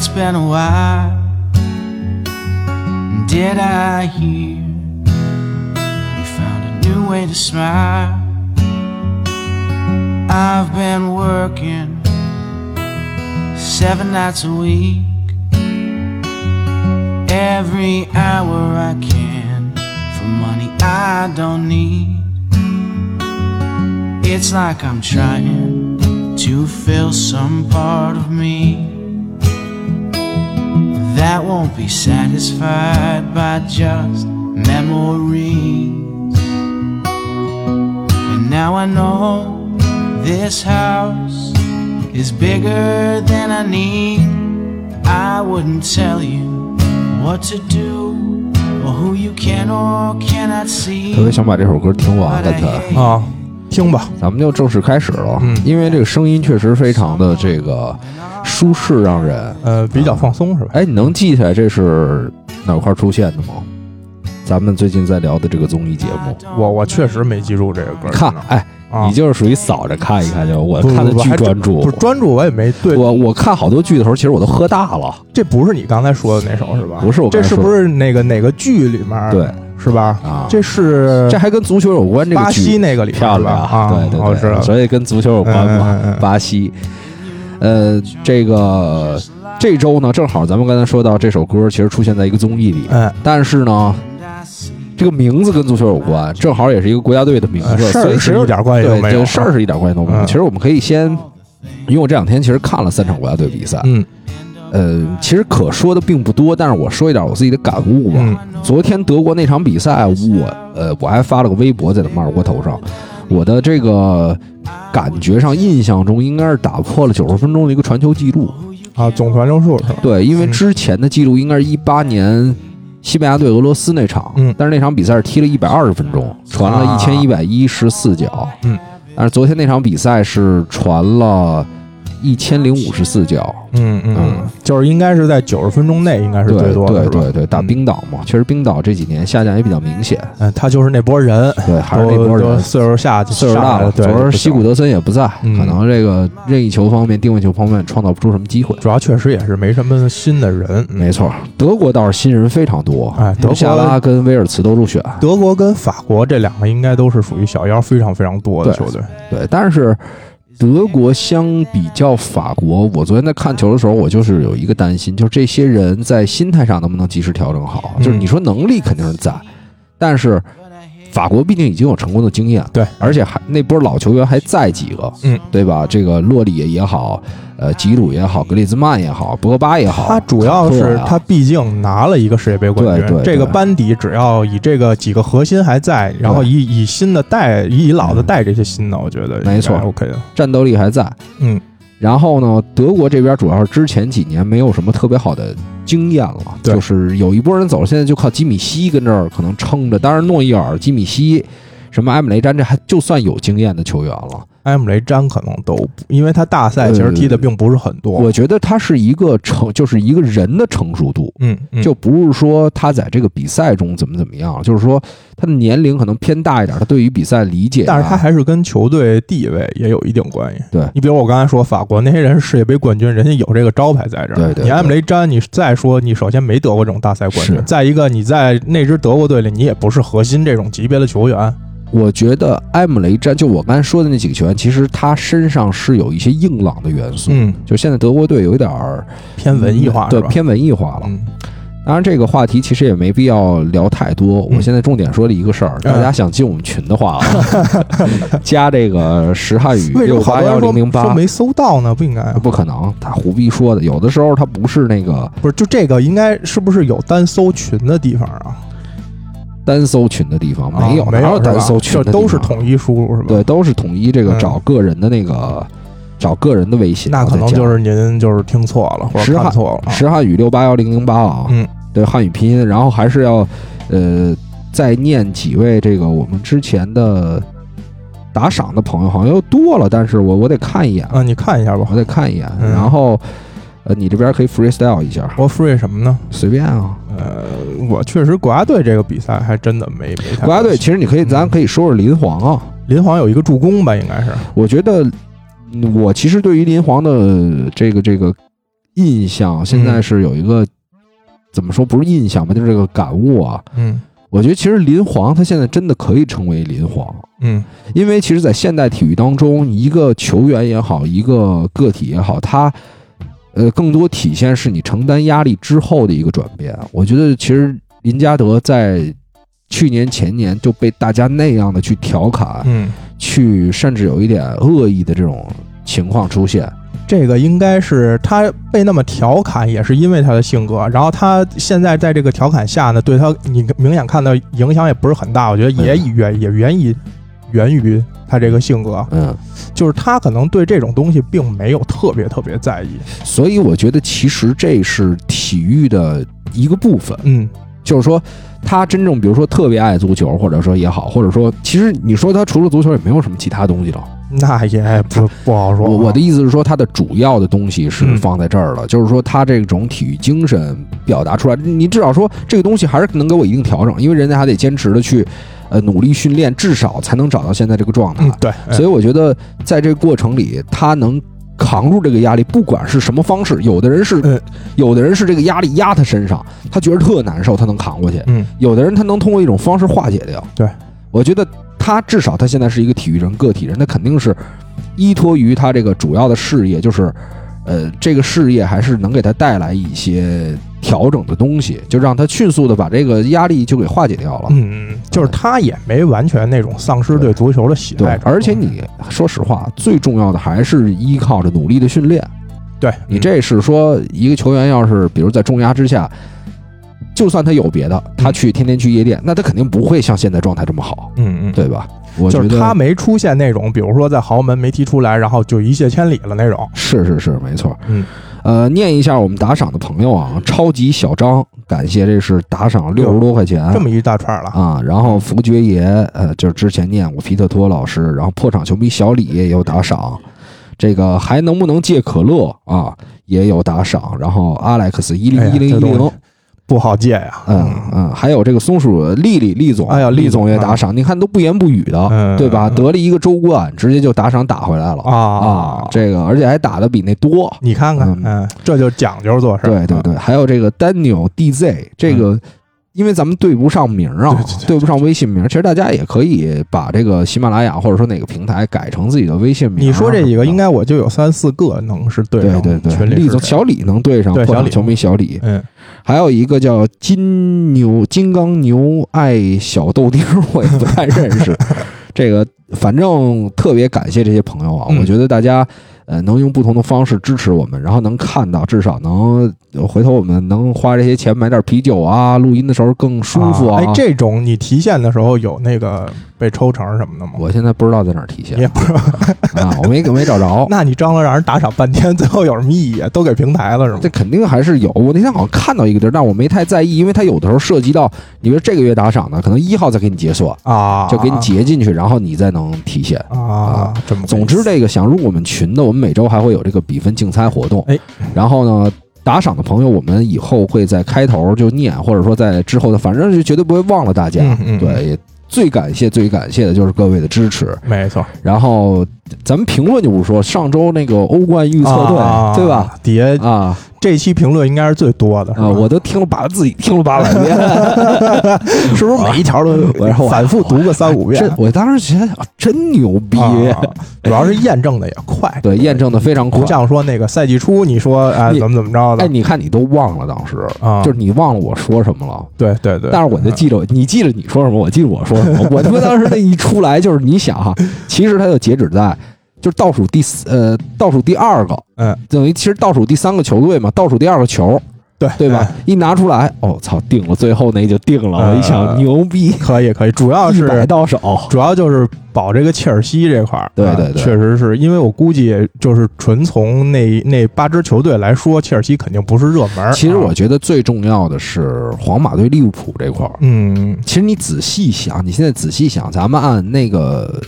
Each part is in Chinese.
It's been a while. Did I hear you found a new way to smile? I've been working seven nights a week, every hour I can for money I don't need. It's like I'm trying to fill some part of me that won't be satisfied by just memories. And now I know this house is bigger than I need. I wouldn't tell you what to do or who you can or cannot see. 特别想把这首歌听完了的，啊，听吧，咱们就正式开始了。嗯因为这个声音确实非常的这个 舒适，让人。呃，比较放松是吧？哎，你能记起来这是哪块儿出现的吗？咱们最近在聊的这个综艺节目，我我确实没记住这个歌儿。看，哎，啊，你就是属于扫着看一看就，我看的巨专注不。是专注，我也没对。我我看好多剧的时候，其实我都喝大了。这不是你刚才说的那首是吧？不是这是不是那个哪个剧里面？对，是吧？啊这是这还跟足球有关，这个巴西那个里面漂？亮啊，对对对，我知道。所以跟足球有关嘛。嗯嗯嗯嗯巴西，呃，这个这周呢，正好咱们刚才说到这首歌，其实出现在一个综艺里，哎，但是呢，这个名字跟足球有关，正好也是一个国家队的名字，呃事儿所以是一点关系都对没有这事儿是一点关系都没有。嗯其实我们可以先，因为我这两天其实看了三场国家队比赛，嗯呃，其实可说的并不多，但是我说一点我自己的感悟吧。嗯昨天德国那场比赛，我呃我还发了个微博在他马尔国头上，我的这个感觉上、印象中应该是打破了九十分钟的一个传球记录。啊，总传球数是吧？对，因为嗯。之前的记录应该是一八年西班牙对俄罗斯那场，嗯。但是那场比赛是踢了一百二十分钟，传了啊。一千一百一十四脚，嗯，但是昨天那场比赛是传了一千零五十四脚，嗯嗯就是应该是在九十分钟内应该是最多的，对对对，打嗯冰岛嘛，确实冰岛这几年下降也比较明显，嗯，他就是那波人，对，还是那都波人。岁数下，岁数大了，对，昨儿西古德森也不在，嗯可能这个任意球方面、定位球方面创造不出什么机会。主要确实也是没什么新的人，嗯没错，德国倒是新人非常多，哎德国夏拉跟威尔茨都入选。德国跟法国这两个应该都是属于小妖非常非常多的球队。对，但是德国相比较法国，我昨天在看球的时候，我就是有一个担心，就是这些人在心态上能不能及时调整好？就是你说能力肯定是在，但是法国毕竟已经有成功的经验，对，而且还那波老球员还在几个，嗯，对吧？这个洛里也好，呃，吉鲁也好，格列兹曼也好，博格巴也好，他主要是他毕竟拿了一个世界杯冠军，对对这个班底只要以这个几个核心还在，然后以以新的带以老的带这些新的，我觉得没错，OK 的。战斗力还在。嗯，然后呢，德国这边主要是之前几年没有什么特别好的经验了，对就是有一波人走了，现在就靠基米希跟这儿可能撑着。当然，诺伊尔、基米希、什么埃姆雷詹，这还就算有经验的球员了。埃姆雷詹可能都不，因为他大赛其实踢的并不是很多。我觉得他是一个成，就是一个人的成熟度，嗯，嗯就不是说他在这个比赛中怎么怎么样，就是说他的年龄可能偏大一点，他对于比赛理解啊，但是他还是跟球队地位也有一定关系。对你比如我刚才说法国那些人是世界杯冠军，人家有这个招牌在这儿。对对你埃姆雷詹，你再说你首先没得过这种大赛冠军，再一个你在那支德国队里，你也不是核心这种级别的球员。我觉得埃姆雷詹，就我刚才说的那几个球员，其实他身上是有一些硬朗的元素。嗯，就现在德国队有一点儿偏文艺化？对偏文艺化了。嗯当然，这个话题其实也没必要聊太多。嗯我现在重点说的一个事儿，大家想进我们群的话啊，加这个石汉语为什六八幺零零八，说没搜到呢？不应该啊，不可能，他胡逼说的。有的时候他不是那个不是就这个应该是不是有单搜群的地方啊？单搜群的地方，没有，啊没有单搜群的地方？都是统一输入是吧？对，，都是统一这个嗯找个人的那个找个人的微信，那可能就是您就是听错了或者看错了啊。石汉语六八幺零零八啊，嗯，对汉语拼音，然后还是要呃再念几位这个我们之前的打赏的朋友，好像又多了，但是我我得看一眼，啊，你看一下吧。我得看一眼，嗯然后呃你这边可以 freestyle 一下，我 free 什么呢？随便啊。呃，我确实国家队这个比赛还真的没没太国家队其实你可以，咱可以说说林皇啊，林皇有一个助攻吧，应该是。我觉得嗯我其实对于林皇的这个这个印象，现在是有一个、怎么说，不是印象吧，就是这个感悟啊。嗯。我觉得其实林皇他现在真的可以称为林皇，嗯。因为其实，在现代体育当中，一个球员也好，一个个体也好，他呃更多体现是你承担压力之后的一个转变。我觉得其实林加德在去年前年就被大家那样的去调侃，嗯，去甚至有一点恶意的这种情况出现。这个应该是他被那么调侃，也是因为他的性格。然后他现在在这个调侃下呢，对他你明显看到影响也不是很大。我觉得也嗯源也源于源于他这个性格，嗯，就是他可能对这种东西并没有特别特别在意。所以我觉得其实这是体育的一个部分。嗯就是说，他真正比如说特别爱足球，或者说也好，或者说其实你说他除了足球也没有什么其他东西了。那也不不好说啊。我我的意思是说，他的主要的东西是嗯放在这儿了，就是说他这种体育精神表达出来，你至少说这个东西还是能给我一定调整，因为人家还得坚持的去呃努力训练，至少才能找到现在这个状态。嗯对，所以我觉得在这个过程里，他能扛住这个压力，不管是什么方式，有的人是，嗯有的人是这个压力压他身上，他觉得特难受，他能扛过去；嗯有的人他能通过一种方式化解掉。对，我觉得他至少他现在是一个体育人、个体人，他肯定是依托于他这个主要的事业，就是呃，这个事业还是能给他带来一些调整的东西，就让他迅速的把这个压力就给化解掉了。嗯，就是他也没完全那种丧失对足球的喜爱，程度。而且你说实话，最重要的还是依靠着努力的训练。对你这是说一个球员要是比如在重压之下，就算他有别的，他去天天去夜店，那他肯定不会像现在状态这么好，嗯嗯，对吧？我就是觉得他没出现那种，比如说在豪门没踢出来，然后就一泻千里了那种。是是是，没错。嗯，呃，念一下我们打赏的朋友啊，超级小张，感谢这是打赏六十多块钱，这么一大串了，啊，然后福爵爷，呃，就是之前念过皮特托老师，然后破场球迷小李也有打赏，这个还能不能借可乐啊，也有打赏，然后 Alex 一零一零一零不好借呀。嗯嗯，还有这个松鼠丽丽丽总，哎呀丽总也打赏，你看都不言不语的，嗯对吧？嗯。得了一个周冠，直接就打赏打回来了。啊。啊，这个而且还打的比那多，你看看嗯，嗯，这就讲究做事。对对对，还有这个 Daniel DZ 这个。因为咱们对不上名儿啊，嗯对对对不上微信名，其实大家也可以把这个喜马拉雅或者说哪个平台改成自己的微信名。你说这几个，应该该我就有三四个能是对上对对对，群里是谁李总小李能对上对小李球迷小李，嗯，还有一个叫金牛金刚牛爱小豆丁，我也不太认识。这个反正特别感谢这些朋友啊，嗯我觉得大家呃能用不同的方式支持我们，然后能看到，至少能呃回头我们能花这些钱买点啤酒啊，录音的时候更舒服啊。哎，这种你提现的时候有那个被抽成什么的吗？我现在不知道在哪儿体现你也不知道，啊，我没没找着。那你张罗让人打赏半天，最后有什么意义啊？都给平台了是吗这？肯定还是有。我那天好像看到一个地儿，但我没太在意，因为它有的时候涉及到，你比如这个月打赏呢，可能一号再给你结算，啊，就给你结进去，然后你再能体现。啊，这么总之，这个想入我们群的，我们每周还会有这个比分竞猜活动。哎，然后呢，打赏的朋友，我们以后会在开头就念，或者说在之后的，反正是绝对不会忘了大家。嗯嗯对，也最感谢、最感谢的就是各位的支持。没错，然后咱们评论就不说，上周那个欧冠预测队，啊对吧？？底下啊这期评论应该是最多的，啊！我都听了八自己听了八百遍，是不是每一条都反复读个三五遍真？我当时觉得啊真牛逼，啊主要是验证的也快，对，验证的非常快不。像说那个赛季初你说哎怎么怎么着的哎，的你看你都忘了当时，啊，就是你忘了我说什么了。对对对，但是我就记着，你记着你说什么，我记着我说什么。我他妈当时那一出来，就是你想哈，其实它就截止在就是倒数第四呃倒数第二个，嗯，等于其实倒数第三个球队嘛，倒数第二个球，对对吧？？一拿出来，哦操，定了，最后那就定了。我一想，呃牛逼，可以可以，主要是百是到手。主要就是保这个切尔西这块儿，啊对对对确实是因为我估计就是纯从那那八支球队来说，切尔西肯定不是热门其实我觉得最重要的是皇马对利物浦这块儿。嗯其实你仔细想，你现在仔细想，咱们按那个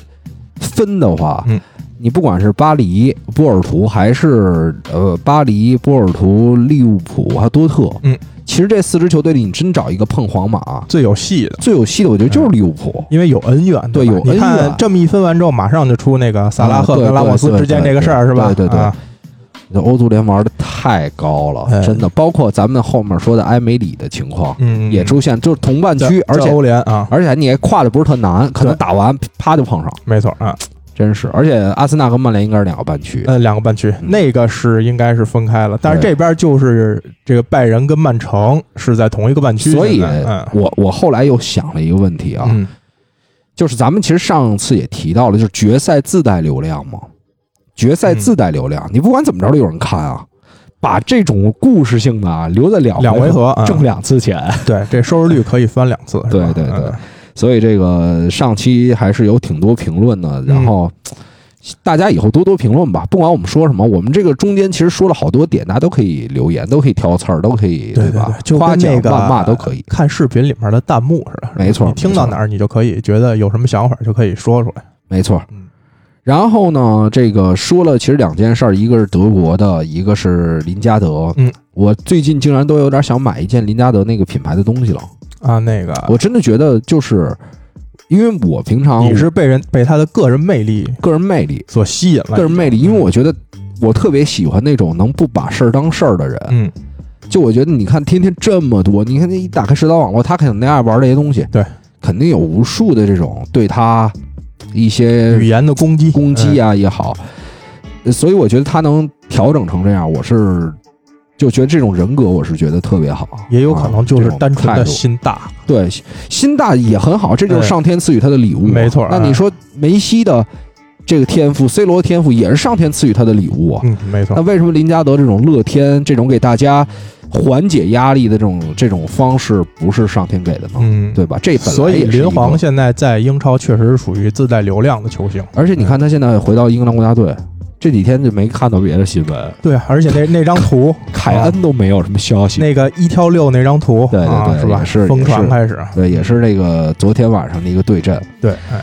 分的话，嗯你不管是巴黎、波尔图，还是呃巴黎、波尔图、利物浦还有多特，嗯，其实这四支球队里，你真找一个碰皇马最有戏的，最有戏的，我觉得就是利物浦。因为有恩怨，对有恩怨这么一分完之后，马上就出那个萨拉赫跟拉莫斯之间这个事儿，是吧？对对对欧足联玩的太高了，哎真的。包括咱们后面说的埃梅里的情况嗯，也出现，就是同半区，而且欧联啊，而且你也跨的不是特难，可能打完啪就碰上，没错啊，真是。而且阿森纳和曼联应该是两个半区，呃，两个半区，嗯。那个是应该是分开了，但是这边就是这个拜仁跟曼城是在同一个半区，所以嗯。我我后来又想了一个问题啊，嗯。就是咱们其实上次也提到了，就是决赛自带流量嘛，决赛自带流量，你不管怎么着都有人看啊。把这种故事性的啊留在两两回合啊挣两次钱，对，这收视率可以翻两次，对对对。嗯所以这个上期还是有挺多评论的，然后。大家以后多多评论吧，不管我们说什么，我们这个中间其实说了好多点，大家都可以留言，都可以挑刺儿，都可以吧对吧？就夸奖、谩骂都可以。看视频里面的弹幕似的，没错你听到哪儿你就可以觉得有什么想法就可以说出来。没错嗯。然后呢，这个说了其实两件事儿，一个是德国的，一个是林加德。嗯，我最近竟然都有点想买一件林加德那个品牌的东西了。啊，那个。我真的觉得就是，因为我平常你是被人被他的个人魅力个人魅力，所吸引了，个人魅力，因为我觉得我特别喜欢那种能不把事儿当事儿的人。嗯，就我觉得，你看天天这么多，你看那一打开社交网络，他肯定爱玩这些东西，对，肯定有无数的这种对他一些语言的攻击。攻击啊，啊也好，呃所以我觉得他能调整成这样，我是就觉得这种人格，我是觉得特别好，也有可能就是单纯的心大，对心大也很好，这就是上天赐予他的礼物，没错那你说梅西的这个天赋，C 罗的天赋也是上天赐予他的礼物啊，嗯，没错那，为什么林加德这种乐天、这种给大家缓解压力的这种这种方式不是上天给的呢？嗯，对吧？这本来所以林皇，现在在英超确实是属于自带流量的球星。而且你看他现在回到英格兰国家队，这几天就没看到别的新闻，对，而且那 那张图，凯恩都没有什么消息。那个一挑六那张图，对对对啊是吧？是疯传开始，对，也是那个昨天晚上的一个对阵。对，哎，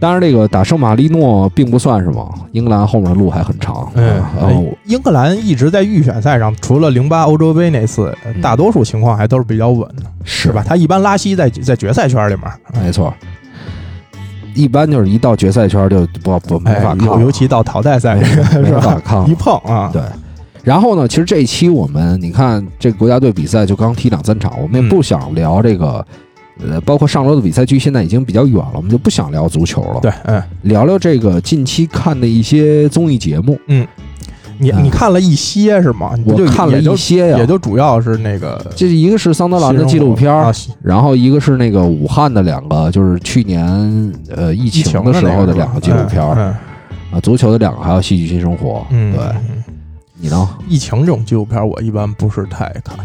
当然，这个打圣马力诺并不算什么，英格兰后面的路还很长。嗯啊，然后英格兰一直在预选赛上，除了零八欧洲杯那次，嗯大多数情况还都是比较稳的，是是吧？？他一般拉稀在在决赛圈里面，没错，一般就是一到决赛圈就不不没哎法，看了，尤尤其到淘汰赛，没是法吧？看了一碰啊，对，然后呢，其实这一期我们你看这个国家队比赛就刚踢两三场，我们也嗯不想聊这个，呃，包括上周的比赛距现在已经比较远了，我们就不想聊足球了，对，嗯，聊聊这个近期看的一些综艺节目。嗯你你看了一些是吗？我看了一些呀也，就主要是那个这一个是桑德兰的纪录片啊，，然后一个是那个武汉的两个，就是去年呃疫疫情情的时候的两个纪录片啊，足球的两个，还有戏剧新生活。嗯，对嗯你呢？疫情这种纪录片我一般不是太爱看，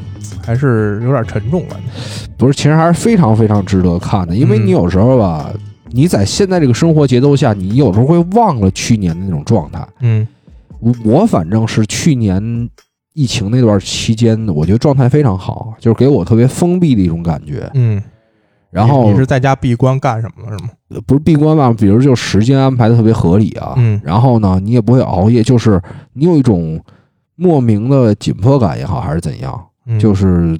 还是有点沉重感觉。不是，其实还是非常非常值得看的，因为嗯你有时候吧，你在现在这个生活节奏下，你有时候会忘了去年的那种状态。嗯我我反正是去年疫情那段期间，我觉得状态非常好，就是给我特别封闭的一种感觉。嗯，然后你你是在家闭关干什么了是吗？不是闭关吧，比如就时间安排的特别合理啊，嗯然后呢，你也不会熬夜，就是你有一种莫名的紧迫感也好，还是怎样，嗯就是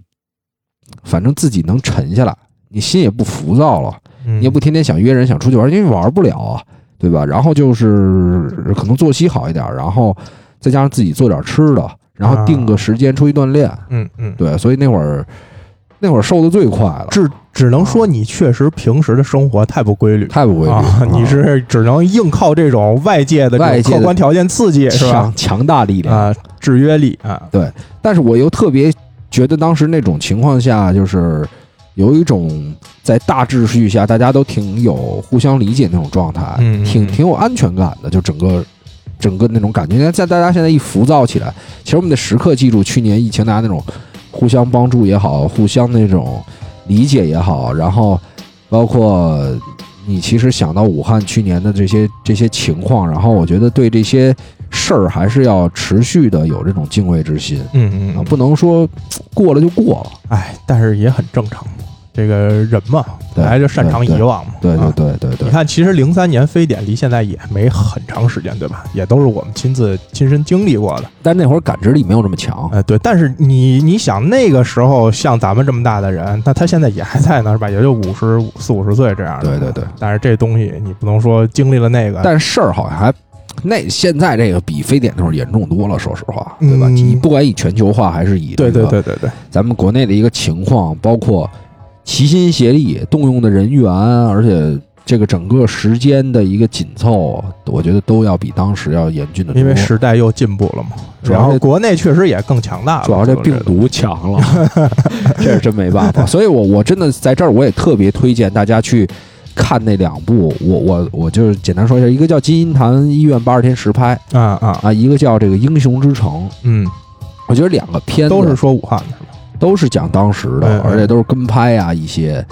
反正自己能沉下来，你心也不浮躁了。你你也不天天想约人想出去玩，因为玩不了啊，对吧？然后就是可能作息好一点，然后再加上自己做点吃的，然后定个时间出去锻炼，嗯嗯，对，所以那会儿那会儿瘦的最快了，只只能说你确实平时的生活太不规律。太不规律你是只能硬靠这种外界的外界客观条件刺激，是吧强？大力量。啊，制约力啊，对但是我又特别觉得当时那种情况下，就是有一种在大秩序下大家都挺有互相理解那种状态，嗯嗯嗯挺挺有安全感的，就整个整个那种感觉。现在在大家现在一浮躁起来，其实我们得时刻记住去年疫情大家那种互相帮助也好，互相那种理解也好，然后包括。你其实想到武汉去年的这些这些情况，然后我觉得对这些事儿还是要持续的有这种敬畏之心。嗯嗯啊，不能说过了就过了。哎，但是也很正常，这个人嘛，对本来就擅长遗忘嘛。对对啊对对对你，看，其实零三年非典离现在也没很长时间，对吧？也都是我们亲自亲身经历过的。但那会儿感知力没有这么强。呃，对。但是你你想，那个时候像咱们这么大的人，那他现在也还在呢，是吧？也就五十四五十岁这样的。对对对。但是这东西你不能说经历了那个，但事儿好像还，那现在这个比非典那会儿严重多了，说实话，对吧？嗯你不管以全球化还是以对这个对对对对，咱们国内的一个情况，包括齐心协力动用的人员，而且这个整个时间的一个紧凑，我觉得都要比当时要严峻的多。因为时代又进步了嘛。主要是然后国内确实也更强大了，主要这病毒强了，这是真没办法。所以我我真的在这儿，我也特别推荐大家去看那两部。我我我就是简单说一下，一个叫《金银潭医院八十天实拍》啊啊，啊，一个叫这个《英雄之城》。嗯，我觉得两个片子都是说武汉的是吧？都是讲当时的，而且都是跟拍啊一些。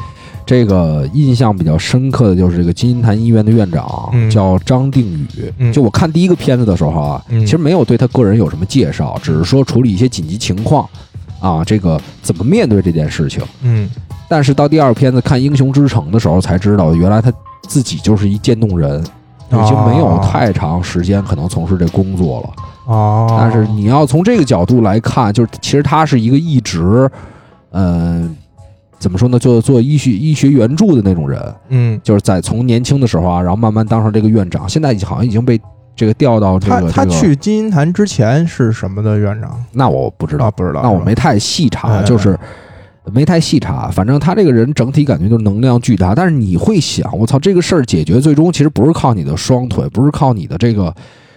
这个印象比较深刻的就是这个金银潭医院的院长、嗯叫张定宇。嗯就我看第一个片子的时候啊，嗯其实没有对他个人有什么介绍，只是说处理一些紧急情况啊，这个怎么面对这件事情。嗯但是到第二个片子看《英雄之城》的时候，才知道原来他自己就是一渐冻人，已经没有哦太长时间可能从事这工作了。哦，但是你要从这个角度来看，就是其实他是一个一直，嗯、怎么说呢，就做医学医学援助的那种人，嗯，就是在从年轻的时候啊，然后慢慢当上这个院长，现在好像已经被这个调到这他他个这个去金银潭之前是什么的院长？那我不知道啊，，不知道，那我没太细查，嗯就是没太细查。反正他这个人整体感觉就是能量巨大，但是你会想，我操，这个事儿解决最终其实不是靠你的双腿，不是靠你的这个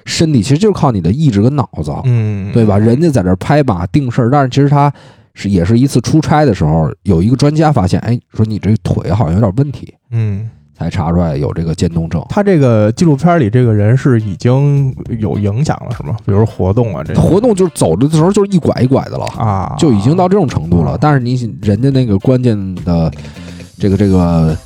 身体，其实就是靠你的意志跟脑子，嗯，对吧？人家在这拍马定事儿，但是其实他是也是一次出差的时候，有一个专家发现，哎，说你这腿好像有点问题，嗯，才查出来有这个渐冻症。他这个纪录片里这个人是已经有影响了，是吗？比如活动啊，这活动就是走的时候就是一拐一拐的了，啊，就已经到这种程度了啊。但是你人家那个关键的这个这个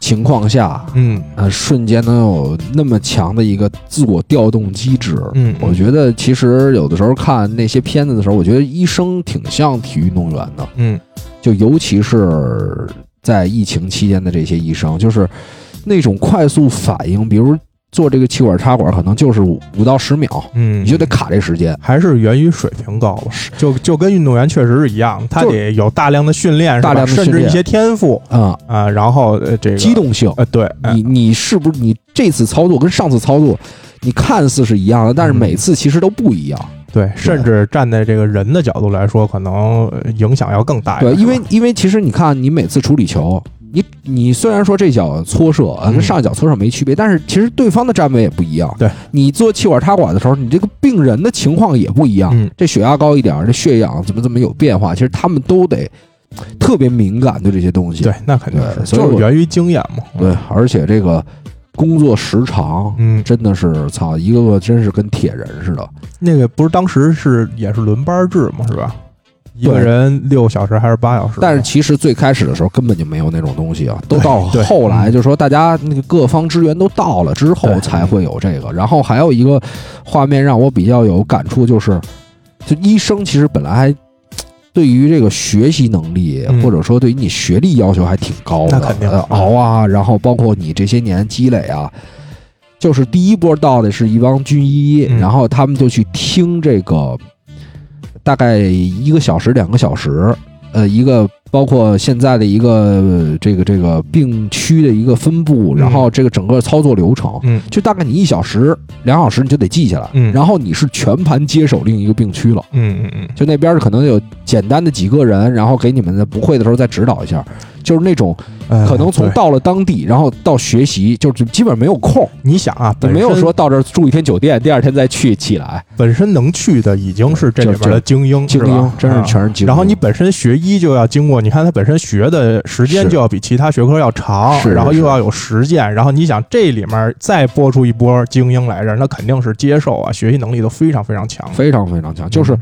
情况下，嗯。呃，瞬间能有那么强的一个自我调动机制，嗯，我觉得其实有的时候看那些片子的时候，我觉得医生挺像体育运动员的，嗯。就尤其是在疫情期间的这些医生，就是那种快速反应，比如做这个气管插管，可能就是五五到十秒，嗯，你就得卡这时间。还是源于水平高了，就就跟运动员确实是一样，他得有大量的训练，大量的训练。甚至一些天赋啊、啊，然后呃这个机动性，呃对，哎你你是不是你这次操作跟上次操作，你看似是一样的，但是嗯每次其实都不一样。对，甚至站在这个人的角度来说，可能呃影响要更大一对，点。因为因为其实你看，你每次处理球，你你虽然说这脚搓射啊嗯跟上一脚搓射没区别，但是其实对方的站位也不一样。对，你做气管插管的时候，你这个病人的情况也不一样。嗯这血压高一点，这血氧怎么怎么有变化，其实他们都得特别敏感对这些东西。对，那肯定是，对所以我就是源于经验嘛。对，而且这个工作时长。嗯，真的是操，一个个真是跟铁人似的。那个不是当时是也是轮班制嘛，是吧？一个人六小时还是八小时？但是其实最开始的时候根本就没有那种东西啊，都到后来嗯就是说大家那个各方支援都到了之后才会有这个。然后还有一个画面让我比较有感触，就是就医生其实本来还。对于这个学习能力，嗯或者说对于你学历要求还挺高的，那肯定呃熬啊，然后包括你这些年积累啊，就是第一波到的是一帮军医，嗯然后他们就去听这个大概一个小时、两个小时，呃，一个包括现在的一个呃这个这个病区的一个分布，嗯。然后这个整个操作流程，嗯。就大概你一小时、两小时你就得记下来，嗯。然后你是全盘接手另一个病区了。嗯嗯嗯，就那边可能有简单的几个人，然后给你们的不会的时候再指导一下，就是那种呃可能从到了当地，然后到学习，就是基本没有空，你想啊，你没有说到这儿住一天酒店，第二天再去起来。本身能去的已经是这里边的精英，精英真是啊全是精英。然后你本身学医就要经过，你看他本身学的时间就要比其他学科要长，然后又要有实践，然后你想这里面再播出一波精英来着，那肯定是接受啊，学习能力都非常非常强。非常非常强，就是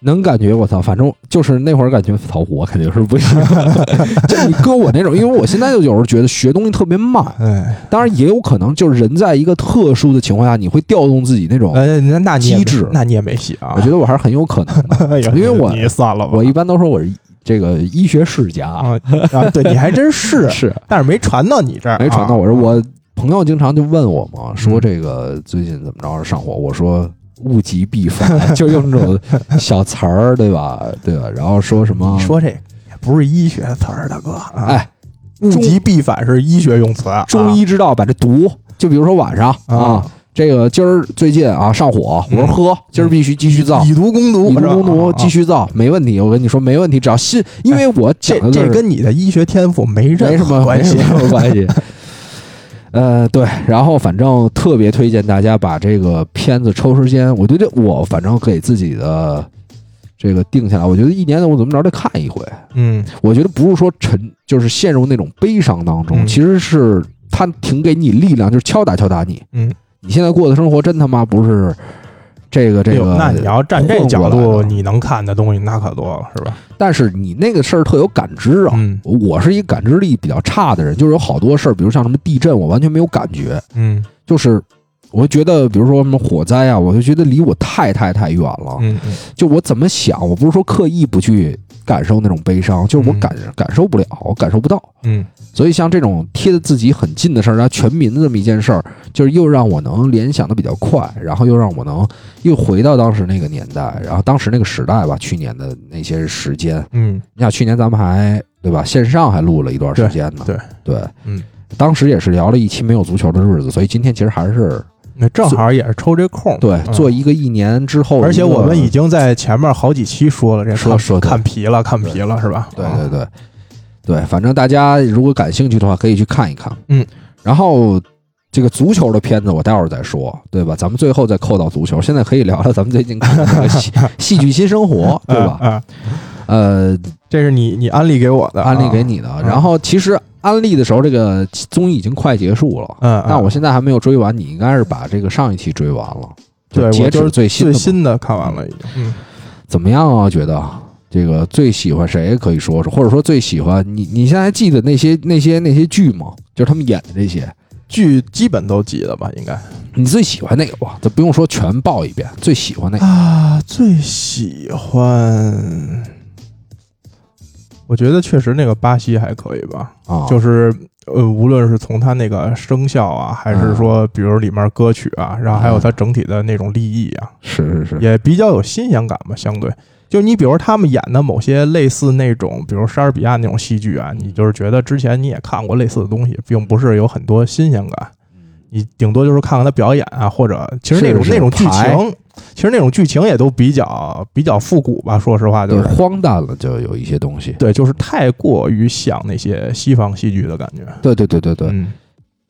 能感觉我操，反正就是那会儿感觉操，我肯定是不行。就你搁我那种，因为我现在就有时候觉得学东西特别慢，哎，当然也有可能就是人在一个特殊的情况下，你会调动自己那种。呃，那机制那你也没戏啊。我觉得我还是很有可能的。因为我你算了吧，我一般都说我是这个医学世家，啊啊，对，你还真是，是但是没传到你这儿，没传到我这儿。啊我朋友经常就问我嘛，说嗯这个最近怎么着上火？我说物极必反，就用这种小词儿，对吧？对吧？然后说什么？你说这也不是医学词儿，大哥啊，哎，物极必反是医学用词，啊中医之道把这毒，就比如说晚上啊啊，这个今儿最近啊上火，我说嗯喝，今儿必须继续造。以毒攻毒，以毒攻毒，继续造，没问题。我跟你说，没问题。只要信，因为我讲这的这跟你的医学天赋没没任什么何关系没。什么关系。呃，对，然后反正特别推荐大家把这个片子抽时间。我觉得我反正给自己的这个定下来，我觉得一年我怎么着得看一回。嗯我觉得不是说沉，就是陷入那种悲伤当中，嗯其实是它挺给你力量，就是敲打敲打你。嗯，你现在过的生活真他妈不是这个这个。那你要站这角度，你能看的东西那可多了，是吧？但是你那个事儿特有感知啊。嗯我是一个感知力比较差的人，就是有好多事儿，比如像什么地震，我完全没有感觉。嗯就是我觉得，比如说什么火灾啊，我就觉得离我太太太远了。嗯嗯就我怎么想，我不是说刻意不去感受那种悲伤，就是我嗯感、感受不了，我感受不到。嗯所以像这种贴的自己很近的事儿，然后全民的这么一件事儿，就是又让我能联想的比较快，然后又让我能又回到当时那个年代，然后当时那个时代吧，去年的那些时间。嗯。你想去年咱们还对吧，线上还录了一段时间呢。对对，嗯，当时也是聊了一期没有足球的日子，所以今天其实还是那正好也是抽这空，对嗯。做一个一年之后而且我们已经在前面好几期说了，这说说看皮了，看皮了，是吧？对对对对，反正大家如果感兴趣的话，可以去看一看。嗯，然后这个足球的片子我待会儿再说，对吧？咱们最后再扣到足球，现在可以聊聊咱们最近看的戏戏剧新生活，对吧？啊，啊呃，这是你你安利给我的，安利给你的。啊然后其实安利的时候，这个综艺已经快结束了。嗯，嗯，但我现在还没有追完，你应该是把这个上一期追完了，对截止最新最新的看完了已经，嗯。怎么样啊？觉得这个最喜欢谁可以说说，或者说最喜欢你？你现在还记得那些那些那些剧吗？就是他们演的这些，剧基本都记得吧？应该你最喜欢哪个吧？咱不用说全报一遍，最喜欢哪个？啊，最喜欢，我觉得确实那个巴西还可以吧，啊，就是呃，无论是从他那个声效啊，还是说比如里面歌曲啊，然后还有他整体的那种立意啊，是是是，也比较有新鲜感吧，相对。就你比如他们演的某些类似那种，比如莎士比亚那种戏剧啊，你就是觉得之前你也看过类似的东西，并不是有很多新鲜感。你顶多就是看看他表演啊，或者其实那种那种剧情，其实那种剧情也都比较比较复古吧。说实话，就是荒诞了，就有一些东西。对，就是太过于像那些西方戏剧的感觉。对对对对对，嗯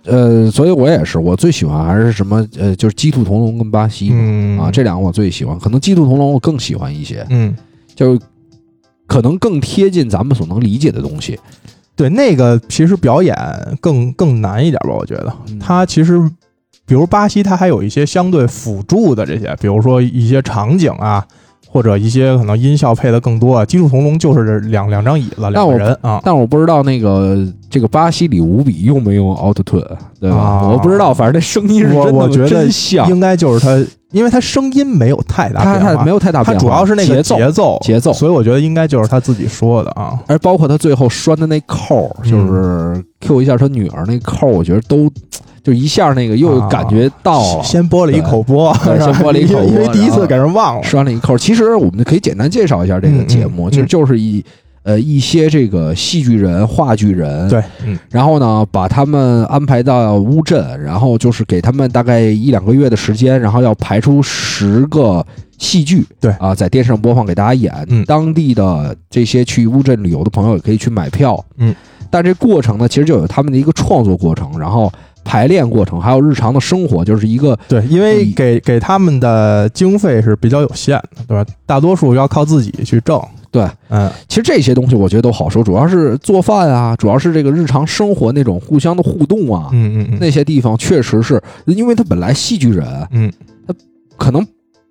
呃，所以我也是，我最喜欢还是什么呃，就是《鸡兔同笼》跟巴西嗯啊，这两个我最喜欢，可能《鸡兔同笼》我更喜欢一些，嗯，就可能更贴近咱们所能理解的东西。对，那个其实表演更更难一点吧，我觉得嗯它其实。比如巴西，它还有一些相对辅助的这些，比如说一些场景啊，或者一些可能音效配的更多。啊。基础同笼就是两两张椅子，两个人啊。但我不知道那个这个巴西里无比用没用 Auto Tune，对吧？啊我不知道，反正这声音是我真的我觉得真像，应该就是他，因为他声音没有太大变化，它没有太大变化，主要是那个节奏，节奏节奏所以我觉得应该就是他自己说的啊。而包括他最后拴的那扣就是 Q 一下他女儿那扣，我觉得都就一下那个又感觉到了。先播了一口播，先播了一口播因为第一次给人忘了。拴了一扣，其实我们可以简单介绍一下这个节目，嗯嗯就是就是一呃一些这个戏剧人、话剧人，对，嗯然后呢，把他们安排到乌镇，然后就是给他们大概一两个月的时间，然后要排出十个戏剧，对啊，在电视上播放给大家演。嗯当地的这些去乌镇旅游的朋友也可以去买票。嗯，但这过程呢，其实就有他们的一个创作过程，然后排练过程，还有日常的生活，就是一个对，因为给给他们的经费是比较有限的，对吧？大多数要靠自己去挣。对。嗯，其实这些东西我觉得都好说，主要是做饭啊，主要是这个日常生活那种互相的互动啊，嗯嗯嗯，那些地方确实是因为他本来戏剧人，嗯，他可能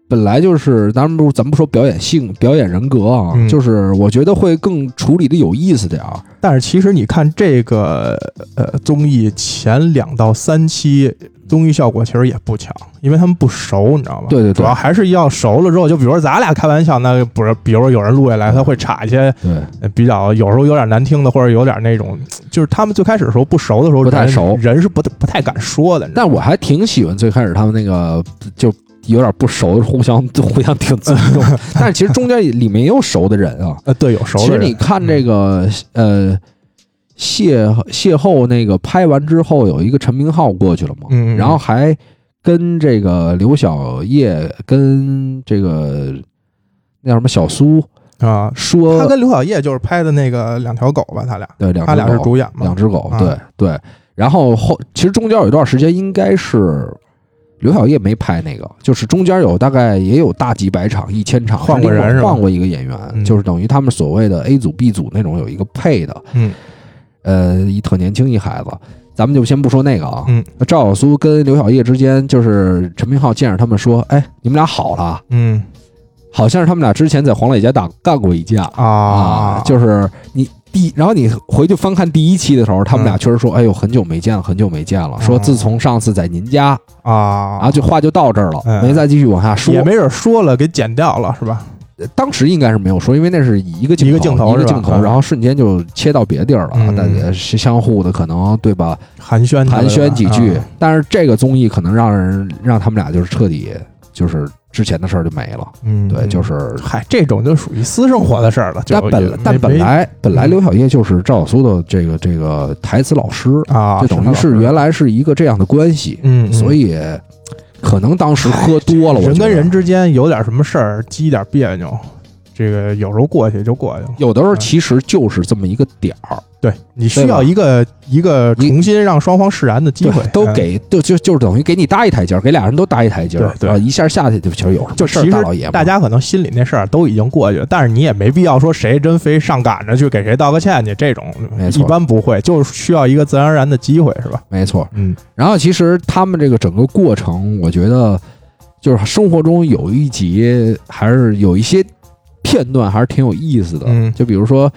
本来就是，咱们不咱们不说表演性、表演人格啊，嗯就是我觉得会更处理的有意思点儿。但是其实你看这个呃综艺前两到三期综艺效果其实也不强，因为他们不熟，你知道吗？对对对主要还是要熟了之后，就比如说咱俩开玩笑，那不是，比如说有人录下来，他会插一些对，呃比较有时候有点难听的，或者有点那种，就是他们最开始的时候不熟的时候，人不太熟人是不不太敢说的。你知道吗但我还挺喜欢最开始他们那个就有点不熟，互相 互相挺尊重。但是其实中间里面也有熟的人啊。呃，对，有熟人其实。你看这个呃邂邂逅那个拍完之后，有一个陈明昊过去了嘛，嗯，嗯然后还跟这个刘晓叶跟这个那叫什么小苏啊，说，他跟刘晓叶就是拍的那个两条狗吧，他俩，对两只他俩是狗主演嘛两。只狗，啊对对。然后后其实中间有一段时间应该是刘晓叶没拍那个，就是中间有大概也有大几百场、一千场，换过人是吧？换过一个演员，嗯。就是等于他们所谓的 A 组、B 组那种有一个配的，嗯。呃，一特年轻一孩子。咱们就先不说那个啊，嗯。那赵小苏跟刘晓叶之间，就是陈明浩见着他们说：“哎，你们俩好了。嗯”好像是他们俩之前在黄磊家打干过一架啊，就是你第，然后你回去翻看第一期的时候，他们俩嗯确实说：“哎呦，很久没见了，很久没见了。”说哦自从上次在您家，啊，然后就话就到这儿了，嗯没再继续往下说。也没准说了给剪掉了，是吧？当时应该是没有说，因为那是一个镜头，一个镜头一个镜头，嗯然后瞬间就切到别地儿了，嗯大家是相互的可能对吧？寒暄寒暄几句啊，但是这个综艺可能让人让他们俩就是彻底就是之前的事儿就没了。嗯，对，就是。嗨，这种就属于私生活的事儿了。就但本但本来本来嗯刘晓叶就是赵小苏的这个这个台词老师，啊，就等于是原来是一个这样的关系，嗯，嗯所以可能当时喝多了，我觉得人跟人之间有点什么事儿，积一点别扭，这个有时候过去就过去了。有的时候其实就是这么一个点儿，对你需要一个一个重新让双方释然的机会，都嗯给就就就是等于给你搭一台阶儿，给俩人都搭一台阶儿，对对。啊一下下去就其实有什么事儿，就其实大老爷们大家可能心里那事儿都已经过去了，但是你也没必要说谁真非上赶着去给谁道个歉去，这种一般不会，就是需要一个自然而然的机会，是吧？没错。嗯。然后其实他们这个整个过程，我觉得就是生活中有一集还是有一些片段还是挺有意思的，嗯。就比如说。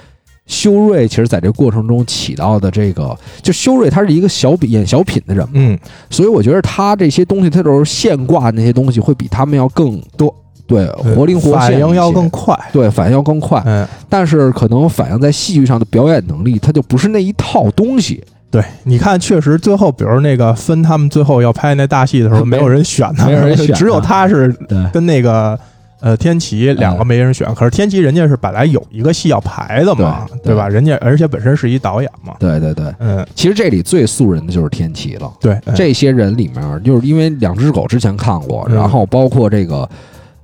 修睿其实在这个过程中起到的这个，就修睿他是一个小品演小品的人嘛，嗯，所以我觉得他这些东西，他都是现挂那些东西会比他们要更多，对，活灵活现，反应要更快。对，反应要更快。嗯，但是可能反映在戏剧上的表演能力，他就不是那一套东西。对，你看，确实最后，比如那个分他们最后要拍那大戏的时候，没没有人选他，没有人选只有他是，跟那个呃天琪两个没人选。可是天琪人家是本来有一个戏要排的嘛，对对吧？人家而且本身是一导演嘛，对对对。嗯，其实这里最素人的就是天琪了。对，嗯这些人里面，就是因为两只狗之前看过，嗯然后包括这个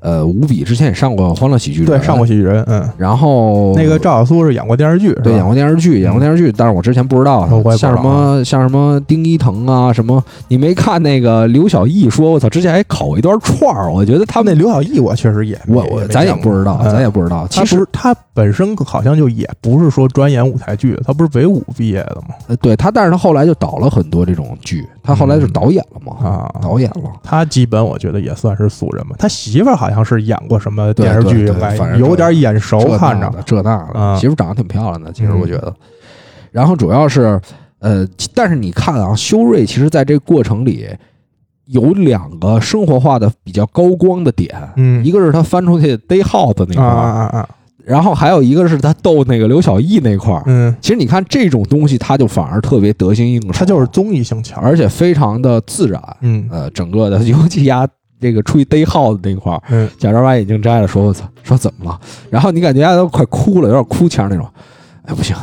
呃吴比之前也上过《欢乐喜剧人》，对上过喜剧人，嗯，然后那个赵小苏是演过电视剧，对，演过电视剧，演过电视剧，但是我之前不知道像什么像什么丁一腾啊，什么你没看那个刘晓艺说，我操，之前还烤过一段串儿，我觉得他他们们那刘晓艺，我确实也我我咱也不知道，咱也不。知道，其实不他本身好像就也不是说专演舞台剧的，他不是北舞毕业的吗？呃对他，但是他后来就导了很多这种剧，他后来是导演了嘛，啊，导演了，他基本我觉得也算是素人吧。他媳妇儿好像是演过什么电视剧，反正有点眼熟这，看着。这那的，啊。媳妇长得挺漂亮的，其实嗯。我觉得。然后主要是，呃，但是你看啊，修睿其实在这个过程里有两个生活化的比较高光的点，嗯。一个是他翻出去逮耗子那块啊儿，啊啊啊，然后还有一个是他逗那个刘晓毅那块儿。嗯，其实你看这种东西，他就反而特别得心应手，他就是综艺性强，而且非常的自然。嗯呃，整个的，尤其丫这个出去逮耗子那块儿，嗯假装把眼镜摘了，说：“我操，说怎么了？”然后你感觉丫都快哭了，有点哭腔那种。哎，不行，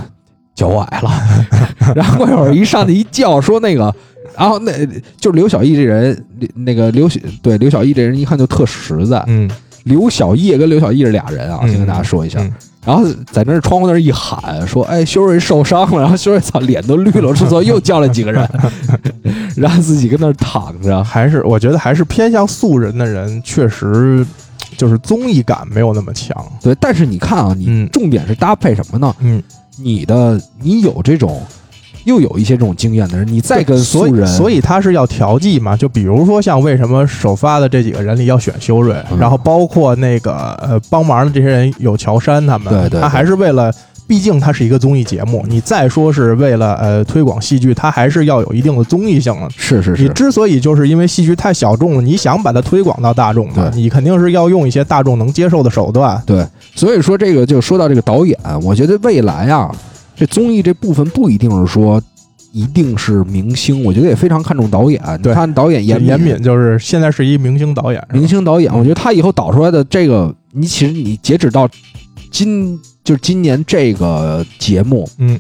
脚崴了。然后过一会儿一上去一叫，说那个，然后那就是刘晓毅这人，那个刘对刘晓毅这人一看就特实在。嗯，刘小叶跟刘小艺是俩人啊，嗯先跟大家说一下。嗯然后在那窗户那儿一喊说：“哎，修睿受伤了。”然后修睿操脸都绿了，之后又叫了几个人，然后自己跟那儿躺着。还是我觉得还是偏向素人的人，确实就是综艺感没有那么强。对，但是你看啊，你嗯重点是搭配什么呢？嗯你的你有这种又有一些这种经验的人，你再跟所以所以他是要调剂嘛。就比如说像为什么首发的这几个人里要选修睿，嗯然后包括那个呃帮忙的这些人有乔杉他们，对对对他还是为了。毕竟它是一个综艺节目，你再说是为了呃推广戏剧，它还是要有一定的综艺性的。是是是你，之所以就是因为戏剧太小众了，你想把它推广到大众嘛，你肯定是要用一些大众能接受的手段。对，所以说这个就说到这个导演，我觉得未来啊，这综艺这部分不一定是说一定是明星，我觉得也非常看重导演。你看导演严严敏就是现在是一明星导演，明星导演，我觉得他以后导出来的这个，你其实你截止到今就是今年这个节目，嗯，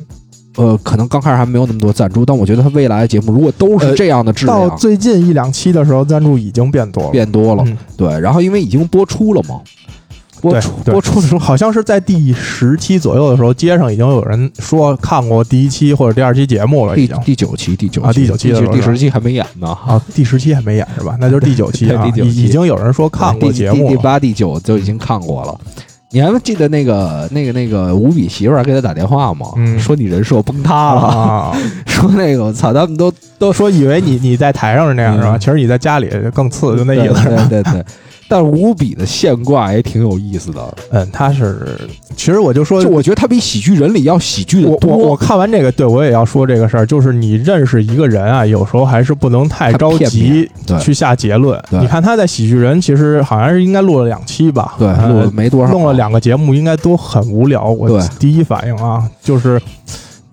呃，可能刚开始还没有那么多赞助，但我觉得他未来的节目如果都是呃这样的质到，最近一两期的时候，赞助已经变多了，变多了。嗯对，然后因为已经播出了嘛，播出播出的时候好像是在第十期左右的时候，街上已经有人说看过第一期或者第二期节目了，已经。第第九期第九啊期第九期第十期还没演呢。啊，第十期还没演是吧？那就是第九期啊，第九期已已经有人说看过第节目了。第第八、第九就已经看过了。你还记得那个、那个、那个五比媳妇儿给他打电话吗？嗯说你人设崩塌了，啊，说那个我操，他们都都说以为你你在台上是那样是吧？嗯其实你在家里更次，就那意思。对对对对。但是吴比的现挂也挺有意思的，嗯，他是，其实我就说，就我觉得他比喜剧人里要喜剧的我我我。看完这个，对我也要说这个事儿，就是你认识一个人啊，有时候还是不能太着急去下结论。对你看他在喜剧人，其实好像是应该录了两期吧？对，呃录了没多少，弄了两个节目，应该都很无聊。我第一反应啊，就是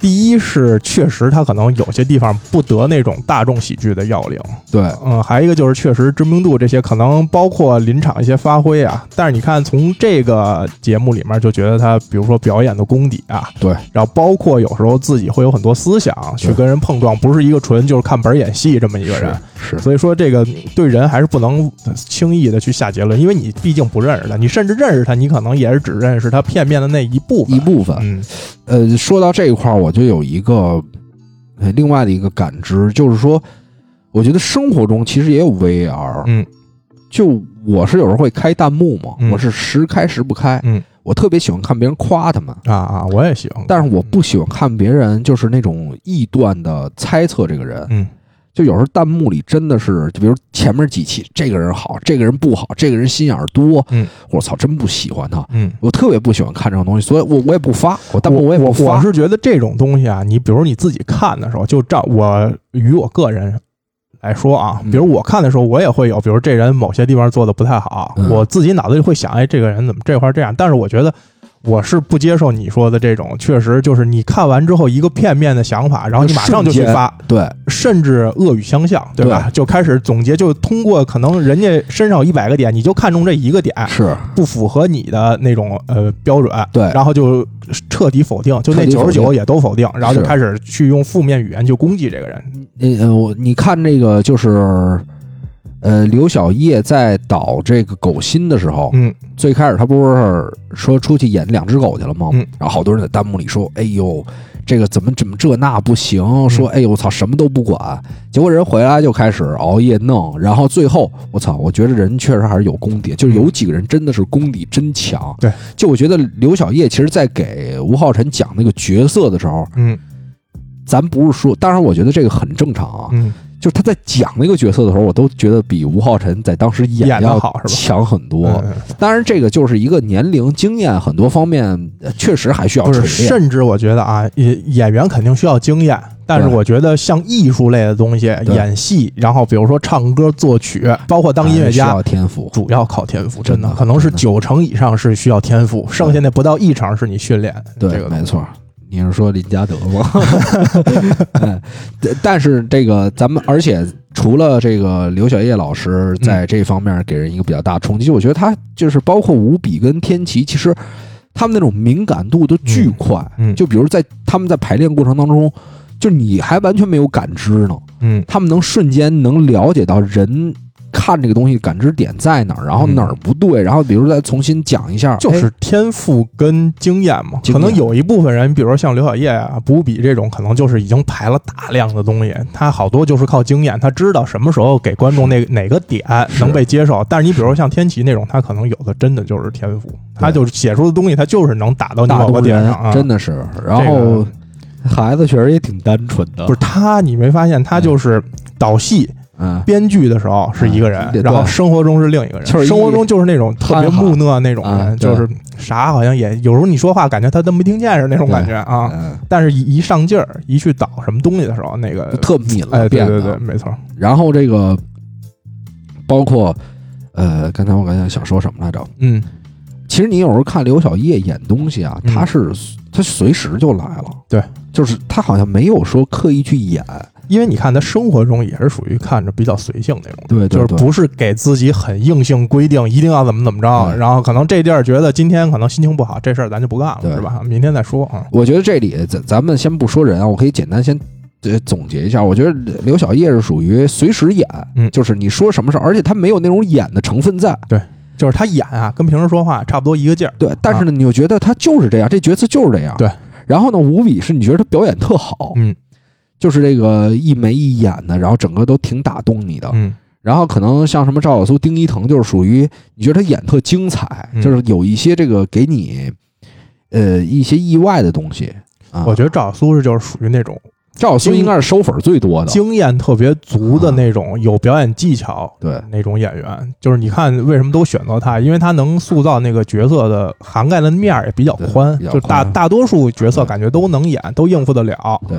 第一是确实他可能有些地方不得那种大众喜剧的要领，对嗯，还有一个就是确实知名度这些可能包括临场一些发挥啊。但是你看从这个节目里面就觉得他，比如说表演的功底啊，对，然后包括有时候自己会有很多思想去跟人碰撞，不是一个纯就是看本儿演戏这么一个人。是是所以说，这个对人还是不能轻易的去下结论，因为你毕竟不认识他，你甚至认识他，你可能也是只认识他片面的那一部分。一部分。嗯呃，说到这一块儿，我就有一个呃另外的一个感知，就是说，我觉得生活中其实也有 VR。嗯就我是有时候会开弹幕嘛，嗯我是时开时不开。嗯我特别喜欢看别人夸他们，啊啊，我也喜欢，但是我不喜欢看别人就是那种臆断的猜测这个人。嗯就有时候弹幕里真的是，就比如前面几期这个人好，这个人不好，这个人心眼儿多，嗯，我操，真不喜欢他。嗯。我特别不喜欢看这种东西，所以我我也不发，我弹幕我我也不发。我是觉得这种东西啊，你比如你自己看的时候，就照我与我个人来说啊，嗯比如我看的时候，我也会有，比如这人某些地方做的不太好，嗯我自己脑子里会想，哎，这个人怎么这块儿这样？但是我觉得。我是不接受你说的这种，确实就是你看完之后一个片面的想法，然后你马上就去发，对。甚至恶语相向，对。吧？就开始总结，就通过可能人家身上有一百个点，你就看中这一个点，是，不符合你的那种呃标准，对。然后就彻底否定，就那九十九也都否定，然后就开始去用负面语言去攻击这个人。呃呃，我你看这个就是，呃，刘晓叶在导这个狗心的时候，嗯最开始他不是说出去演两只狗去了吗？嗯然后好多人在弹幕里说：“哎呦，这个怎么怎么这那不行？”嗯说：“哎呦，我操，什么都不管。”结果人回来就开始熬夜弄，然后最后我操，我觉得人确实还是有功底，就是有几个人真的是功底真强。对，就我觉得刘晓叶其实在给吴昊辰讲那个角色的时候，嗯咱不是说，当然我觉得这个很正常啊，嗯就是他在讲那个角色的时候，我都觉得比吴昊辰在当时演要好是吧强很多。嗯当然，这个就是一个年龄、经验很多方面，呃确实还需要不是，锤炼。甚至我觉得啊，演演员肯定需要经验，但是我觉得像艺术类的东西，演戏，然后比如说唱歌、作曲，包括当音乐家需家要。天赋，主要靠天赋，真的可能是九成以上是需要天赋，剩下那不到一成是你训练。对，这个没错。你是说林加德吗？嗯，但但是这个咱们，而且除了这个刘晓叶老师在这方面给人一个比较大冲击，我觉得他就是包括吴比跟天奇，其实他们那种敏感度都巨快。嗯就比如在他们在排练过程当中，就你还完全没有感知呢，嗯他们能瞬间能了解到人看这个东西感知点在哪儿，然后嗯哪儿不对，然后比如再重新讲一下，就是哎天赋跟经验嘛。可能有一部分人，比如说像刘晓叶啊、补笔这种，可能就是已经排了大量的东西，他好多就是靠经验，他知道什么时候给观众那哪个点能被接受。但是你比如说像天琪那种，他可能有的真的就是天赋，他就是写出的东西，他就是能打到你某个点上啊。真的是，然这后个孩子确实也挺单纯的，不是他，你没发现他就是导戏、嗯，编剧的时候是一个人，对。然后生活中是另一个人。就是生活中就是那种特别木讷那种人，就是啥好像也有时候你说话感觉他都没听见似的那种感觉啊。嗯，但是一一上劲儿，一去导什么东西的时候，那个特敏了，哎，对对对，没错。然后这个包括呃，刚才我刚才想说什么来着？嗯，其实你有时候看刘晓叶演东西啊，嗯。他是他随时就来了，对，就是他好像没有说刻意去演，因为你看他生活中也是属于看着比较随性那种。对对对就是不是给自己很硬性规定，一定要怎么怎么着，对然后可能这地儿觉得今天可能心情不好，这事儿咱就不干了，是吧？明天再说啊。我觉得这里咱咱们先不说人啊，我可以简单先呃总结一下。我觉得刘晓烨是属于随时演，嗯就是你说什么事儿，而且他没有那种演的成分在。对就是他演啊，跟平时说话差不多一个劲儿。对，但是呢，你又觉得他就是这样，这角色就是这样。对。然后呢，吴比是你觉得他表演特好，嗯就是这个一眉一眼的，然后整个都挺打动你的。嗯然后可能像什么赵小苏、丁一腾，就是属于你觉得他演特精彩，嗯就是有一些这个给你呃一些意外的东西啊。我觉得赵小苏是就是属于那种赵小苏应该是收粉儿最多的。经验特别足的那种，有表演技巧对那种演员。就是你看为什么都选择他，因为他能塑造那个角色的涵盖的面儿也比较宽，就大大多数角色感觉都能演，都应付得了。对，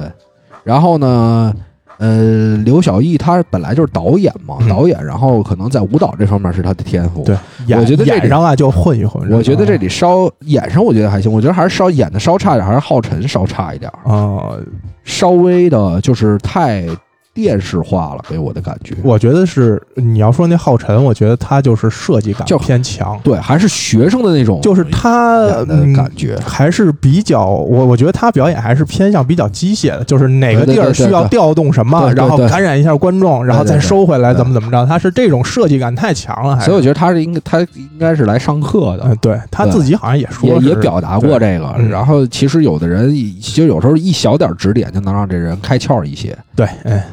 然后呢，呃，刘晓毅他本来就是导演嘛，嗯导演，然后可能在舞蹈这方面是他的天赋。对，演我觉得这里演上啊就混一混。我觉得这里稍演上，我觉得还行，我觉得还是稍演的稍差一点，还是浩辰稍差一点，啊、稍微的就是太电视化了，给我的感觉。我觉得是你要说那浩辰，我觉得他就是设计感就偏强，对，还是学生的那种，就是他感觉。还是比较，我我觉得他表演还是偏向比较机械的，就是哪个地儿需要调动什么，对对对。然后感染一下观众，然后再收回来，怎么怎么着，他是这种设计感太强了，还是？所以我觉得他是应该，他应该是来上课的。嗯，，对他自己好像也说也也表达过这个。嗯。然后其实有的人就有时候一小点指点就能让这人开窍一些。对，哎，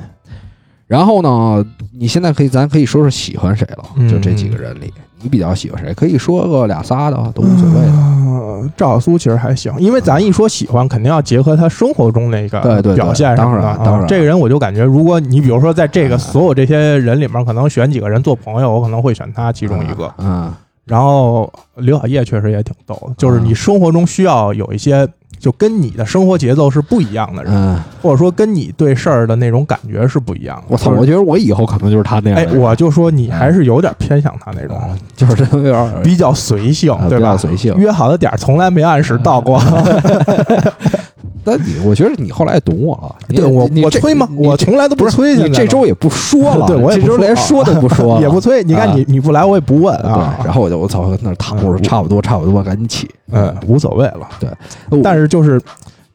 然后呢，你现在可以，咱可以说说喜欢谁了？嗯就这几个人里，你比较喜欢谁？可以说个俩仨的，都无所谓的。呃赵小苏其实还行，因为咱一说喜欢，肯定要结合他生活中那个对对对表现上当然当然这个人我就感觉，如果你比如说在这个所有这些人里面，可能选几个人做朋友，我可能会选他其中一个。嗯，然后刘晓叶确实也挺逗的，就是你生活中需要有一些就跟你的生活节奏是不一样的人，嗯，或者说跟你对事儿的那种感觉是不一样的。我操，我觉得我以后可能就是他那样哎的，我就说你还是有点偏向他那种，嗯就是这有点比较随性，啊对吧？随性约好的点儿从来没按时到过。但你，我觉得你后来也懂我了。对我我催吗？我从来都不是催。你这周也不说了，对我也这周连不说都不说了，也不催。你看啊你你不来我也不问啊。。然后我就我操，那躺，我说差不多差不多，赶紧起。嗯，无所谓了。对但是就是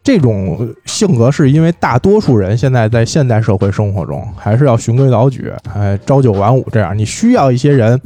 这种性格，是因为大多数人现在在现代社会生活中，还是要循规蹈矩，哎，朝九晚五这样。你需要一些人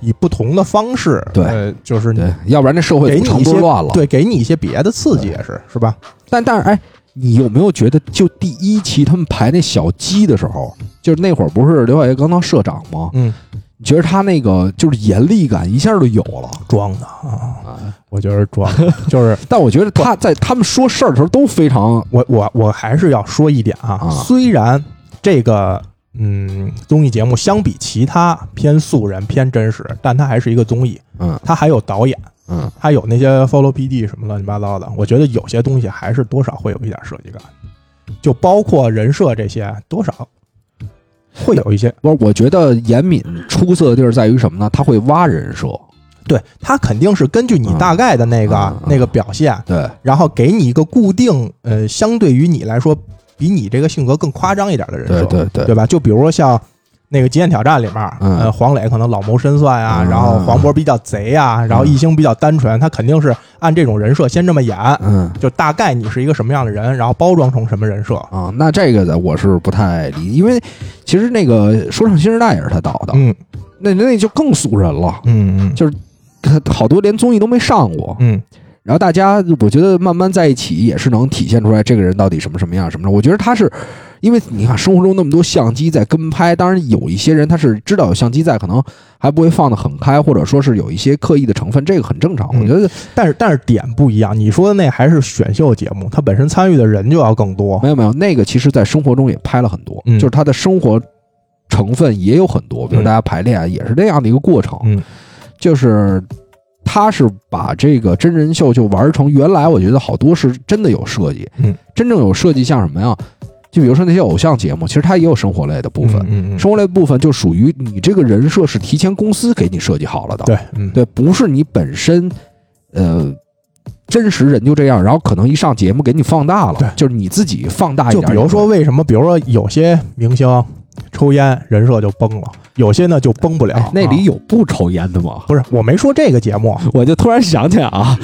以不同的方式，对呃，就是对，要不然这社会组给你一些乱了。对，给你一些别的刺激，也是是吧？但但是哎，你有没有觉得，就第一期他们排那小鸡的时候，就是那会儿不是刘晓烨刚当社长吗？嗯，你觉得他那个就是严厉感一下就有了装的啊，啊？我觉得装的，就是 但我觉得他在他们说事儿的时候都非常我我我还是要说一点啊，啊虽然这个嗯综艺节目相比其他偏素人偏真实，但它还是一个综艺，嗯它还有导演，嗯还有那些 follow PD 什么乱七八糟的。我觉得有些东西还是多少会有一点设计感，就包括人设这些，多少会有一些。不是，我觉得严敏出色的地儿在于什么呢？他会挖人设，对他肯定是根据你大概的那个、嗯嗯嗯那个表现，对然后给你一个固定，呃，相对于你来说比你这个性格更夸张一点的人设，对对对。对吧？就比如说像那个《极限挑战》里面，嗯。呃，黄磊可能老谋深算啊，嗯。然后黄渤比较贼啊，然后艺兴比较单纯，他肯定是按这种人设先这么演，嗯。就大概你是一个什么样的人，然后包装成什么人设。啊，那这个的我是不太理，因为其实那个《说唱新时代》也是他导的，嗯。那那就更俗人了，嗯嗯。就是他好多连综艺都没上过，嗯然后大家我觉得慢慢在一起也是能体现出来这个人到底什么什么样什么的。我觉得他是因为你看生活中那么多相机在跟拍，当然有一些人他是知道有相机在，可能还不会放得很开，或者说是有一些刻意的成分，这个很正常。嗯我觉得但是但是点不一样，你说的那还是选秀节目，他本身参与的人就要更多。没有没有，那个其实在生活中也拍了很多，嗯就是他的生活成分也有很多，比如嗯大家排练啊也是这样的一个过程，嗯就是他是把这个真人秀就玩成原来我觉得好多是真的有设计，嗯，真正有设计像什么呀？就比如说那些偶像节目，其实它也有生活类的部分，嗯嗯嗯。生活类部分就属于你这个人设是提前公司给你设计好了的，对，嗯。对，不是你本身，呃，真实人就这样，然后可能一上节目给你放大了对，就是你自己放大一点。就比如说，为什么，比如说有些明星抽烟人设就崩了，有些呢就崩不了。哎，那里啊有不抽烟的吗？不是我没说这个节目，我就突然想起来啊，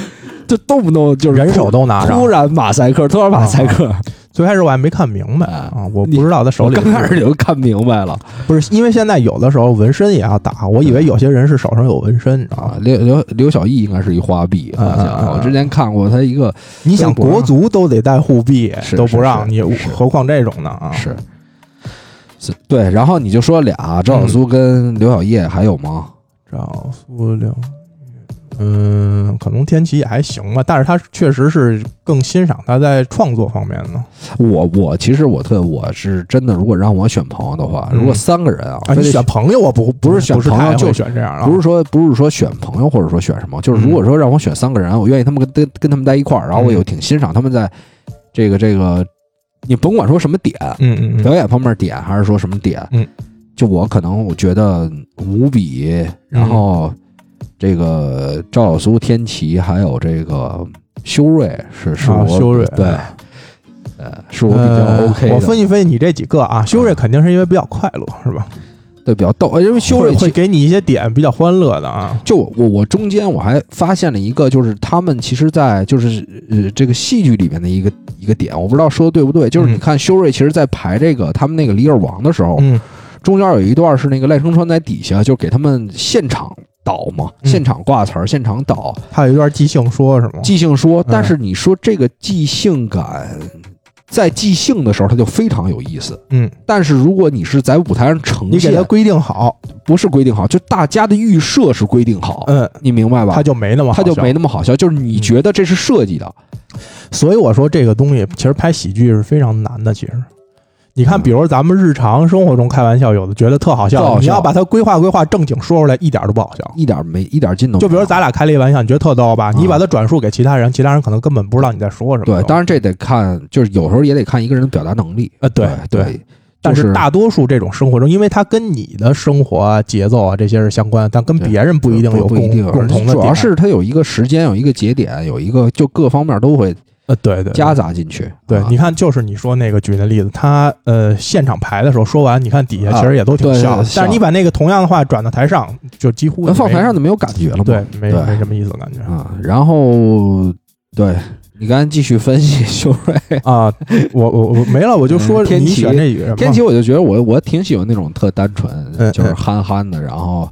就动不动就是人手都拿着突。然马赛克，突然马赛克，最开始我还没看明白哎啊，我不知道他手里我刚开始就看明白了不是因为现在有的时候纹身也要打，我以为有些人是手上有纹身。啊刘刘刘小艺应该是一花臂，好嗯嗯像嗯我之前看过他一个你想国足都得带护臂，都不让你何况这种呢啊？是。是对，然后你就说俩赵小苏跟刘晓叶，还有吗？赵苏刘，嗯，可能天琪也还行吧，但是他确实是更欣赏他在创作方面呢。我我其实我特我是真的，如果让我选朋友的话，嗯如果三个人啊，啊，非得你选朋友我不不是选朋友就选这样啊，不是说不是说选朋友或者说选什么，就是如果说让我选三个人，我愿意他们跟跟跟他们在一块儿，然后我又挺欣赏他们在这个这个，你甭管说什么点，嗯嗯嗯。表演方面点还是说什么点，嗯，就我可能我觉得五比，然后这个赵小苏、天琪，还有这个修睿是是我啊修睿对，呃，是我比较呃 OK 的，我分析分析你这几个啊，修睿肯定是因为比较快乐，是吧？对比较逗，呃因为修睿会给你一些点比较欢乐的啊。就我我我中间我还发现了一个，就是他们其实，在就是呃这个戏剧里面的一个一个点，我不知道说的对不对。就是你嗯看修睿其实，在排这个他们那个《李尔王》的时候，嗯中间有一段是那个赖声川在底下就给他们现场导嘛，嗯现场挂词儿，现场导还有一段即兴说是吗？即兴说。嗯但是你说这个即兴感，在即兴的时候，它就非常有意思。嗯，但是如果你是在舞台上呈现你给他，规定好，不是规定好，就大家的预设是规定好，嗯，你明白吧？他就没那么好他就笑没那么好笑，就是你嗯觉得这是设计的，所以我说这个东西其实拍喜剧是非常难的。其实，你看，嗯比如咱们日常生活中开玩笑，有的觉得特好笑，好笑你要把它规划规划正经说出来，一点都不好笑。一点没一点劲都没有。就比如咱俩开了一玩笑，你觉得特逗吧？嗯你把它转述给其他人，其他人可能根本不知道你在说什么。对，当然这得看，就是有时候也得看一个人的表达能力。呃，对对，对。但是大多数这种生活中，因为它跟你的生活啊、节奏啊这些是相关，但跟别人不一定有共不一定，共同的。主要是它有一个时间，有一个节点，有一个就各方面都会呃，对对对夹杂进去。对，啊你看，就是你说那个举那例子，他呃现场排的时候说完，你看底下其实也都挺笑的，笑但是你把那个同样的话转到台上，就几乎那放台上就没有感觉了嘛。对没对没什么意思感觉啊，然后对你刚才继续分析修睿。啊。我我我没了，我就说嗯天启。天琪，我就觉得我我挺喜欢那种特单纯，嗯就是憨憨的，然后。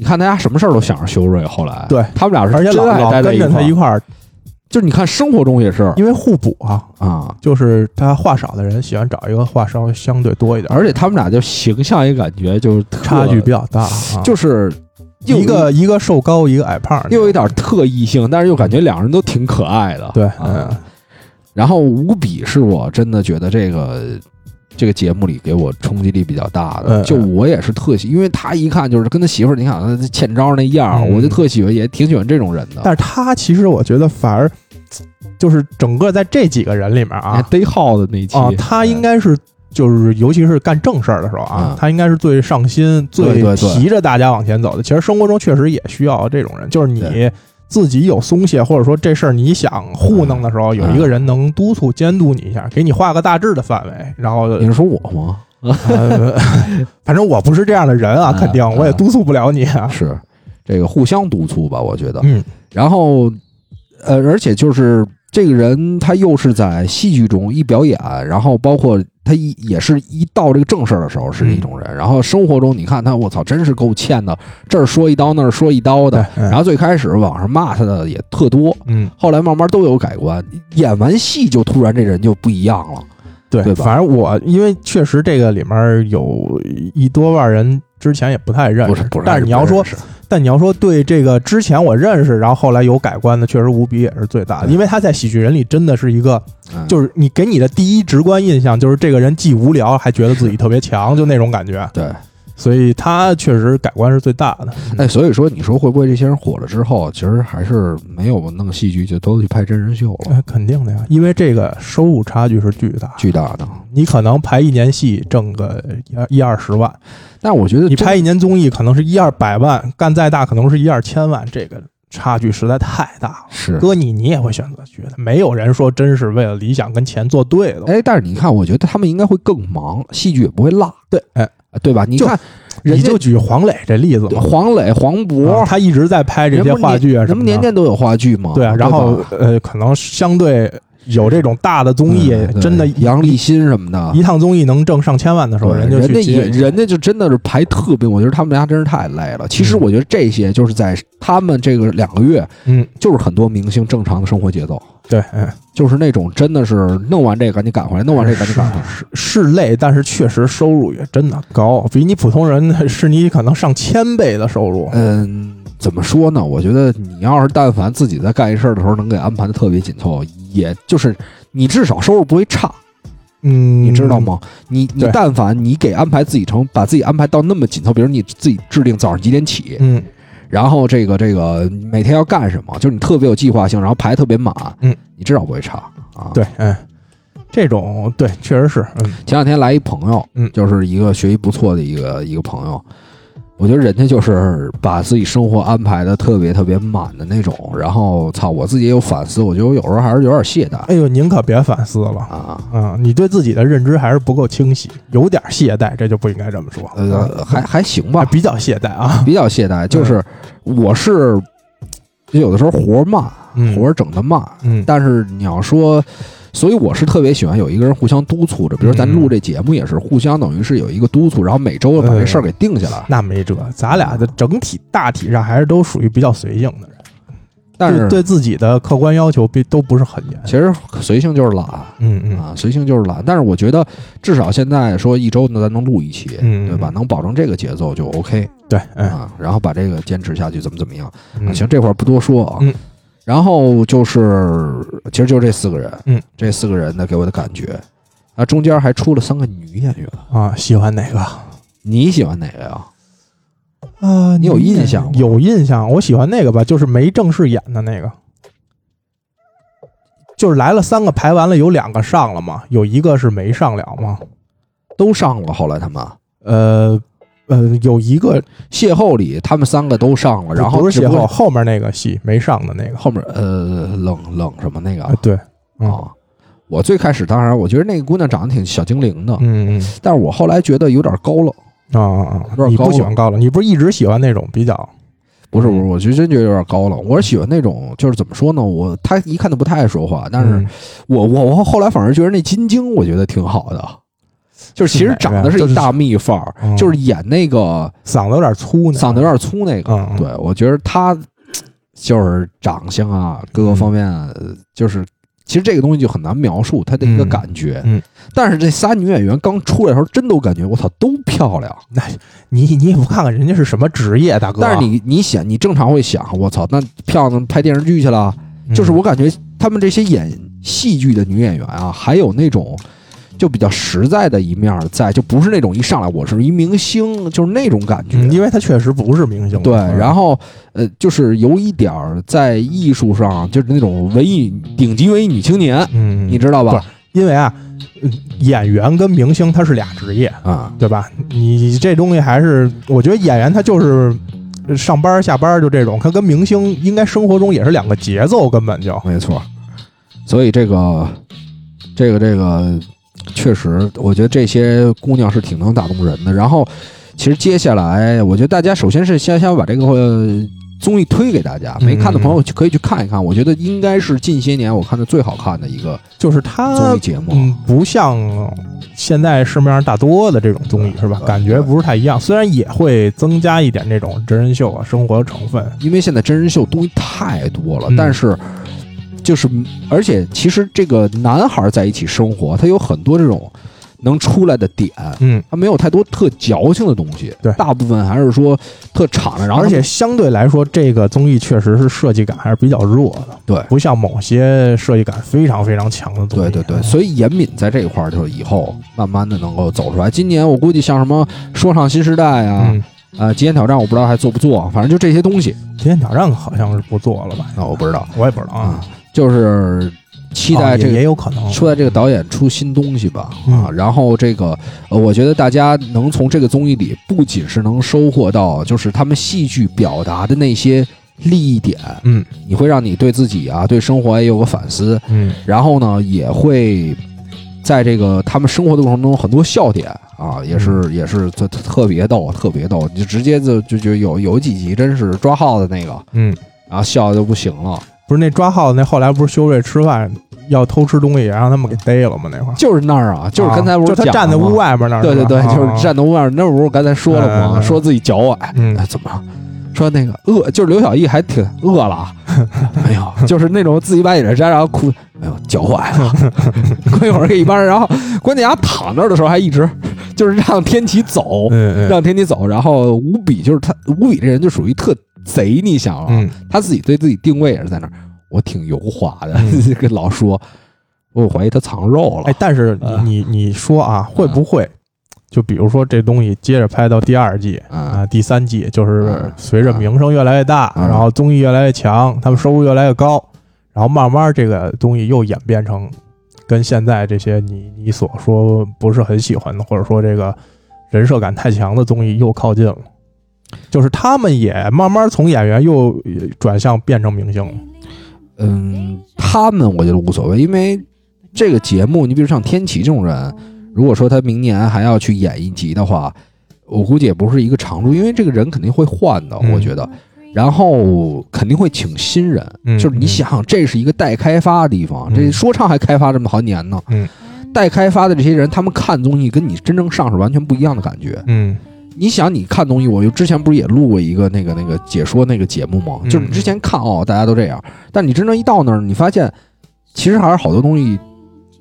你看大家什么事儿都想着修睿，后来对他们俩是而且老真爱老跟着待在一块儿，就是你看生活中也是。因为互补啊，啊，就是他话少的人喜欢找一个话稍微相对多一点，而且他们俩就形象也感觉就是差距比较大啊。就是一个一个瘦高，一个矮胖，又有一点特异性，但是又感觉两人都挺可爱的。对，啊。嗯，然后无比是我真的觉得这个这个节目里给我冲击力比较大的，嗯就我也是特喜，因为他一看就是跟他媳妇儿，你看他欠招那样我就特喜欢，也挺喜欢这种人的。但是他其实我觉得反而就是整个在这几个人里面啊，逮耗子那期啊，他应该是就是尤其是干正事儿的时候啊嗯，他应该是最上心、最提着大家往前走的。其实生活中确实也需要这种人，就是你对自己有松懈，或者说这事儿你想糊弄的时候，嗯有一个人能督促、监督你一下，给你画个大致的范围，然后你是说我吗？呃，反正我不是这样的人啊，嗯肯定我也督促不了你啊。是这个互相督促吧，我觉得。嗯然后，呃，而且就是这个人，他又是在戏剧中一表演，然后包括他一也是一到这个正事儿的时候是一种人，然后生活中你看他，我操，真是够欠的，这儿说一刀那儿说一刀的。然后最开始网上骂他的也特多，嗯后来慢慢都有改观，演完戏就突然这人就不一样了。对对反正我因为确实这个里面有一多半人之前也不太认识，不是不是，但是你要说但你要说对这个之前我认识，然后后来有改观的，确实无比也是最大的，因为他在喜剧人里真的是一个，嗯。就是你给你的第一直观印象就是这个人既无聊还觉得自己特别强，就那种感觉，对。所以他确实改观是最大的。哎，所以说你说会不会这些人火了之后，其实还是没有弄戏剧，就都去拍真人秀了，哎，肯定的呀，因为这个收入差距是巨大，巨大的。你可能拍一年戏挣个一一二十万，但我觉得你拍一年综艺可能是一二百万，干再大可能是一二千万，这个差距实在太大了。是哥你，你也会选择去的。没有人说真是为了理想跟钱作对的。哎，但是你看，我觉得他们应该会更忙，戏剧也不会落，对，哎，对吧？你就看人家你就举黄磊这例子嘛，黄磊、黄渤啊，他一直在拍这些话剧啊什么的。年年都有话剧嘛？对啊，然后吧呃，可能相对有这种大的综艺，嗯真的杨立新什么的，一趟综艺能挣上千万的时候，人就人家也。人家就真的是排特别，我觉得他们家真是太累了。其实嗯我觉得这些就是在他们这个两个月，嗯，就是很多明星正常的生活节奏，对，嗯，就是那种真的是弄完这个赶紧赶回来，弄完这个赶紧赶回来。是是累，但是确实收入也真的高，比你普通人是你可能上千倍的收入。嗯，怎么说呢？我觉得你要是但凡自己在干一事儿的时候能给安排的特别紧凑，也就是你至少收入不会差，嗯，你知道？吗？你你但凡你给安排自己成把自己安排到那么紧凑，比如你自己制定早上几点起，嗯，然后这个这个每天要干什么，就是你特别有计划性，然后排特别满，嗯，你至少不会差啊。，对，嗯，这种对，确实是，嗯前两天来一朋友，嗯就是一个学习不错的一个一个朋友，我觉得人家就是把自己生活安排的特别特别满的那种，然后操，我自己也有反思，我觉得我有时候还是有点懈怠哎呦，您可别反思了。啊。啊、你对自己的认知还是不够清晰，有点懈怠，这就不应该这么说。呃，还还行吧，比较懈怠啊。比较懈怠，就是我是有的时候活儿慢，嗯活儿整的慢，嗯，但是你要说，所以我是特别喜欢有一个人互相督促着，比如咱嗯录这节目也是互相等于是有一个督促，然后每周把这事儿给定下来。那没辙，咱俩的整体大体上还是都属于比较随性的人，但是对对自己的客观要求并都不是很严。其实随性就是懒嗯嗯啊，随性就是懒。但是我觉得至少现在说一周呢，咱能录一期，嗯对吧？能保证这个节奏就 OK 对，嗯啊，然后把这个坚持下去，怎么怎么样行，这块儿不多说啊。嗯然后就是，其实就这四个人，嗯，这四个人呢给我的感觉，啊，中间还出了三个女演员，啊，喜欢哪个？你喜欢哪个呀？啊，你有印象吗有印象，我喜欢那个吧，就是没正式演的那个，就是来了三个，排完了有两个上了嘛，有一个是没上了嘛。都上了，后来他们呃呃，有一个邂逅里，他们三个都上了，然后不是邂逅，后面那个戏没上的那个后面呃冷冷什么那个啊，对，嗯啊。我最开始当然，我觉得那个姑娘长得挺小精灵的，嗯嗯但是我后来觉得有点高冷。嗯啊啊啊！你不喜欢高冷，你不是一直喜欢那种比较不是不是，我就真觉得有点高冷。我是喜欢那种，就是怎么说呢？我他一看就不太爱说话，但是嗯我我我后来反而觉得那金晶，我觉得挺好的，就是其实长得是一大蜜范儿，嗯就是演那个嗓子有点粗呢，嗓子有点粗那个。对我觉得他就是长相啊，各个方面，呃就是其实这个东西就很难描述他的一个嗯感觉。嗯但是这仨女演员刚出来的时候，真都感觉我操都漂亮。那你你也不看看人家是什么职业，大哥。但是你你想，你正常会想，我操，那漂亮拍电视剧去了。嗯就是我感觉他们这些演戏剧的女演员啊，还有那种就比较实在的一面在，就不是那种一上来我是一明星，就是那种感觉。嗯，因为他确实不是明星。对，嗯然后呃，就是有一点儿在艺术上，就是那种文艺顶级文艺女青年，嗯，你知道吧？因为啊，呃演员跟明星他是俩职业，啊，对吧？你这东西还是，我觉得演员他就是上班下班就这种，他跟明星应该生活中也是两个节奏，根本就。没错。所以这个这个这个确实，我觉得这些姑娘是挺能打动人的。然后，其实接下来，我觉得大家首先是先先把这个呃综艺推给大家，没看的朋友可以去看一看。我觉得应该是近些年我看的最好看的一个就是综艺，节目。嗯，不像现在市面上大多的这种综艺是吧？感觉不是太一样，虽然也会增加一点这种真人秀啊、生活成分。因为现在真人秀东西太多了，嗯但是就是，而且其实这个男孩在一起生活，他有很多这种能出来的点，嗯，他没有太多特矫情的东西，对大部分还是说特敞亮，然后而且相对来说，这个综艺确实是设计感还是比较弱的，对不像某些设计感非常非常强的综艺。对对对，所以严敏在这一块儿就是以后慢慢的能够走出来。今年我估计像什么说唱新时代啊，嗯，呃，极限挑战我不知道还做不做，反正就这些东西极限挑战好像是不做了吧？那，我不知道我也不知道啊啊，，就是期待这个也有可能。期待这个导演出新东西吧嗯。啊，然后这个呃，我觉得大家能从这个综艺里不仅是能收获到，就是他们戏剧表达的那些利益点，嗯。你会让你对自己啊，对生活也有个反思，嗯。然后呢，也会在这个他们生活的过程中很多笑点啊，也是、也是特特别逗，特别逗，你就直接就就就有有几集真是抓耗子那个，嗯，然后笑的就不行了，不是那抓耗子那后来不是修睿吃饭要偷吃东西，也让他们给逮了吗？那会儿就是那儿啊，就是刚才不是啊就他站在屋外面那儿，对对对，就是站在屋外面，那不是我刚才说了吗？嗯说自己脚崴，嗯哎，怎么了？说那个饿，就是刘小艺还挺饿了，没有，就是那种自己把眼镜摘，然后哭，哎呦脚崴了。过一会儿给一帮人，然后关键他躺那儿的时候还一直 就是让天启走，让天启走，然后无比就是他，无比这人就属于特贼，你想啊，嗯。他自己对自己定位也是在那儿，我挺油滑的，嗯。跟 老说，我怀疑他藏肉了。哎，，但是你啊。你你说啊，会不会就比如说这东西接着拍到第二季啊。啊、第三季，就是嗯随着名声越来越大，嗯然后综艺越来越强，他们收入越来越高，然后慢慢这个东西又演变成跟现在这些你你所说不是很喜欢的，或者说这个人设感太强的综艺又靠近了。就是他们也慢慢从演员又转向变成明星了，嗯，他们我觉得无所谓，因为这个节目，你比如像天启这种人，如果说他明年还要去演一集的话，我估计也不是一个常驻，因为这个人肯定会换的，嗯我觉得。然后肯定会请新人，嗯就是你想，这是一个待开发的地方，嗯这说唱还开发这么好几年呢。嗯，待开发的这些人，他们看综艺跟你真正上是完全不一样的感觉。嗯你想，你看东西，我就之前不是也录过一个那个那个解说那个节目吗？嗯就是你之前看哦，大家都这样，但你真正一到那儿，你发现其实还是好多东西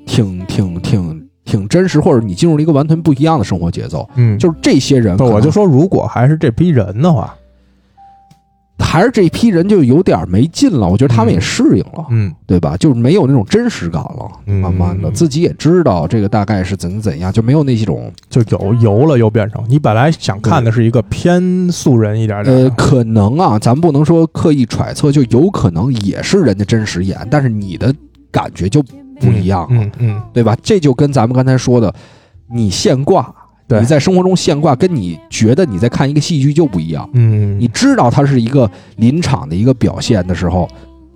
挺挺挺挺真实，或者你进入了一个完全不一样的生活节奏。嗯，就是这些人我就说，如果还是这批人的话，还是这批人就有点没劲了。我觉得他们也适应了，嗯对吧？就是没有那种真实感了，嗯慢慢的自己也知道这个大概是怎怎样，就没有那种就有油了，又变成你本来想看的是一个偏素人一点点呃，可能啊，咱不能说刻意揣测，就有可能也是人家真实演，但是你的感觉就不一样了，嗯嗯对吧？这就跟咱们刚才说的，你现挂，对你在生活中现挂，跟你觉得你在看一个戏剧就不一样。嗯，你知道它是一个临场的一个表现的时候，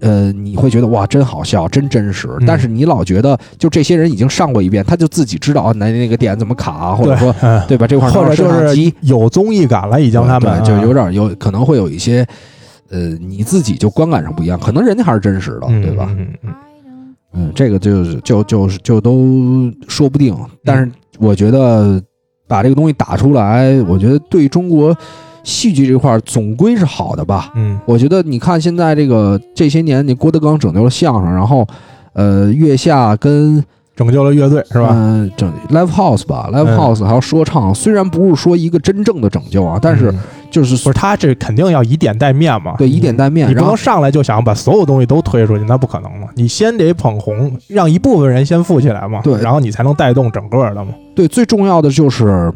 呃，你会觉得哇，真好笑，真真实。嗯但是你老觉得，就这些人已经上过一遍，他就自己知道啊，那那个点怎么卡啊，或者说嗯 对吧，这块或者就是有综艺感了，已经他们对，就有点有可能会有一些，呃，你自己就观感上不一样，可能人家还是真实的，嗯对吧？嗯嗯嗯，这个就是就就就都说不定。但是我觉得把这个东西打出来，我觉得对中国戏剧这块儿总归是好的吧。嗯我觉得你看现在这个这些年，你郭德纲拯救了相声，然后呃，月下跟拯救了乐队是吧？嗯、拯 live house 吧，live 嗯 house 还有说唱，虽然不是说一个真正的拯救啊，但是嗯就是不是他这肯定要以点带面嘛，对以点带面你不能上来就想把所有东西都推出去，那不可能嘛。你先得捧红，让一部分人先富起来嘛，对然后你才能带动整个的嘛。对，最重要的就是，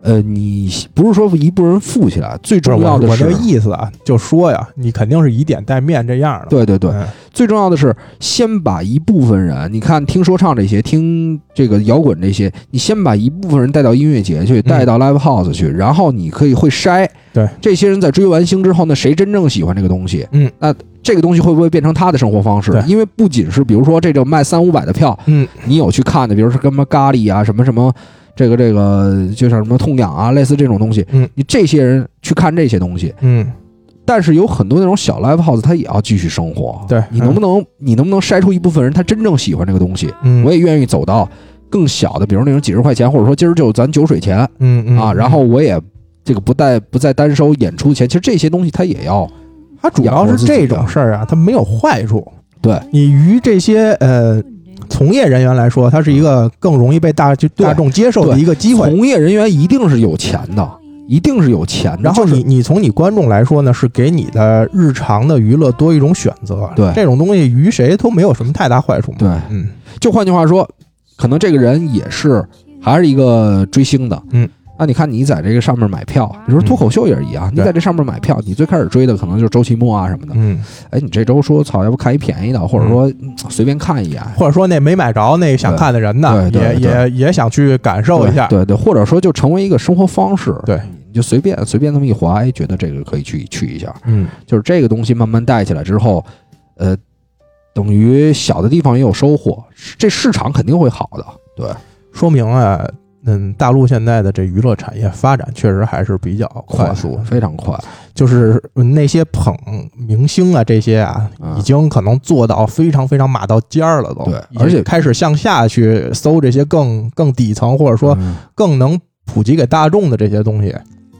呃，你不是说一部分人富起来，最重要的是我意思啊，就说呀，你肯定是以点带面这样的。对对对，嗯。最重要的是先把一部分人，你看听说唱这些，听这个摇滚这些，你先把一部分人带到音乐节去，带到 live house 去，然后你可以会筛，嗯对。这些人在追完星之后那，谁真正喜欢这个东西，嗯，那这个东西会不会变成他的生活方式？因为不仅是比如说这种卖三五百的票，嗯。你有去看的，比如说什么咖喱啊，什么什么，这个这个，就像什么痛痒啊，类似这种东西，嗯，你这些人去看这些东西，嗯。但是有很多那种小 live house，他也要继续生活。对。你能不能，你能不能筛出一部分人，他真正喜欢这个东西？嗯，我也愿意走到更小的，比如那种几十块钱，或者说今儿就咱酒水钱嗯嗯啊，然后我也这个不带不再单收演出钱，其实这些东西他也要。它主要是这种事儿啊，它没有坏处。对。你于这些呃从业人员来说，它是一个更容易被大就大众接受的一个机会。从业人员一定是有钱的，一定是有钱的。然后你你从你观众来说呢，是给你的日常的娱乐多一种选择。对这种东西于谁都没有什么太大坏处嘛。对，嗯就换句话说，可能这个人也是还是一个追星的，嗯。那你看你在这个上面买票，比如说脱口秀也是一样，你在这上面买票，你最开始追的可能就是周奇墨啊什么的。嗯，哎，你这周说操，要不看一便宜的，或者说嗯随便看一眼，或者说那没买着那想看的人呢，也也也想去感受一下。对对，或者说就成为一个生活方式，对，你就随便随便那么一划，哎，觉得这个可以去去一下，嗯就是这个东西慢慢带起来之后，呃，等于小的地方也有收获，这市场肯定会好的。对，说明啊，嗯，大陆现在的这娱乐产业发展确实还是比较快速，非常快。就是那些捧明星啊，这些啊，嗯已经可能做到非常非常马到尖儿了都，对而且开始向下去搜这些更更底层或者说嗯更能普及给大众的这些东西，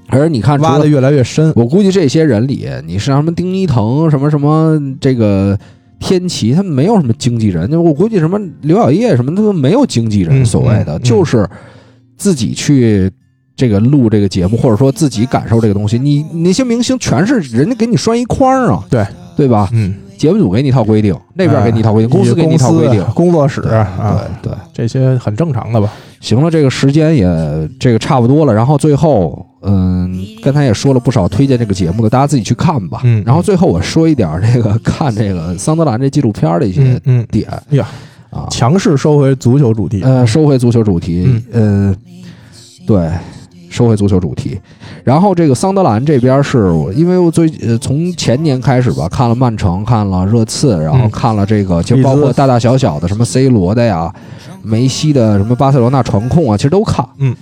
而你看，挖的越来越深。我估计这些人里，你是什么丁一腾，什么什么这个天齐，他们没有什么经纪人。我估计什么刘晓叶什么的都没有经纪人，嗯所谓的、嗯嗯就是自己去这个录这个节目，或者说自己感受这个东西。你你那些明星全是人家给你拴一框啊，对对吧？嗯，节目组给你一套规定，那边给你一套规定，哎公司给你一套规定。工作室对啊，对对，这些很正常的吧？行了，这个时间也这个差不多了。然后最后，嗯，刚才也说了不少推荐这个节目的，大家自己去看吧。嗯然后最后我说一点儿这个看这个桑德兰这纪录片儿的一些嗯嗯，点呀，啊，强势收回足球主题。呃，收回足球主题，呃，对，收回足球主题。然后这个桑德兰这边是我，因为我最呃从前年开始吧，看了曼城，看了热刺，然后嗯看了这个，就包括大大小小的什么 C 罗的呀，梅西的什么巴塞罗那传控啊，其实都看。嗯，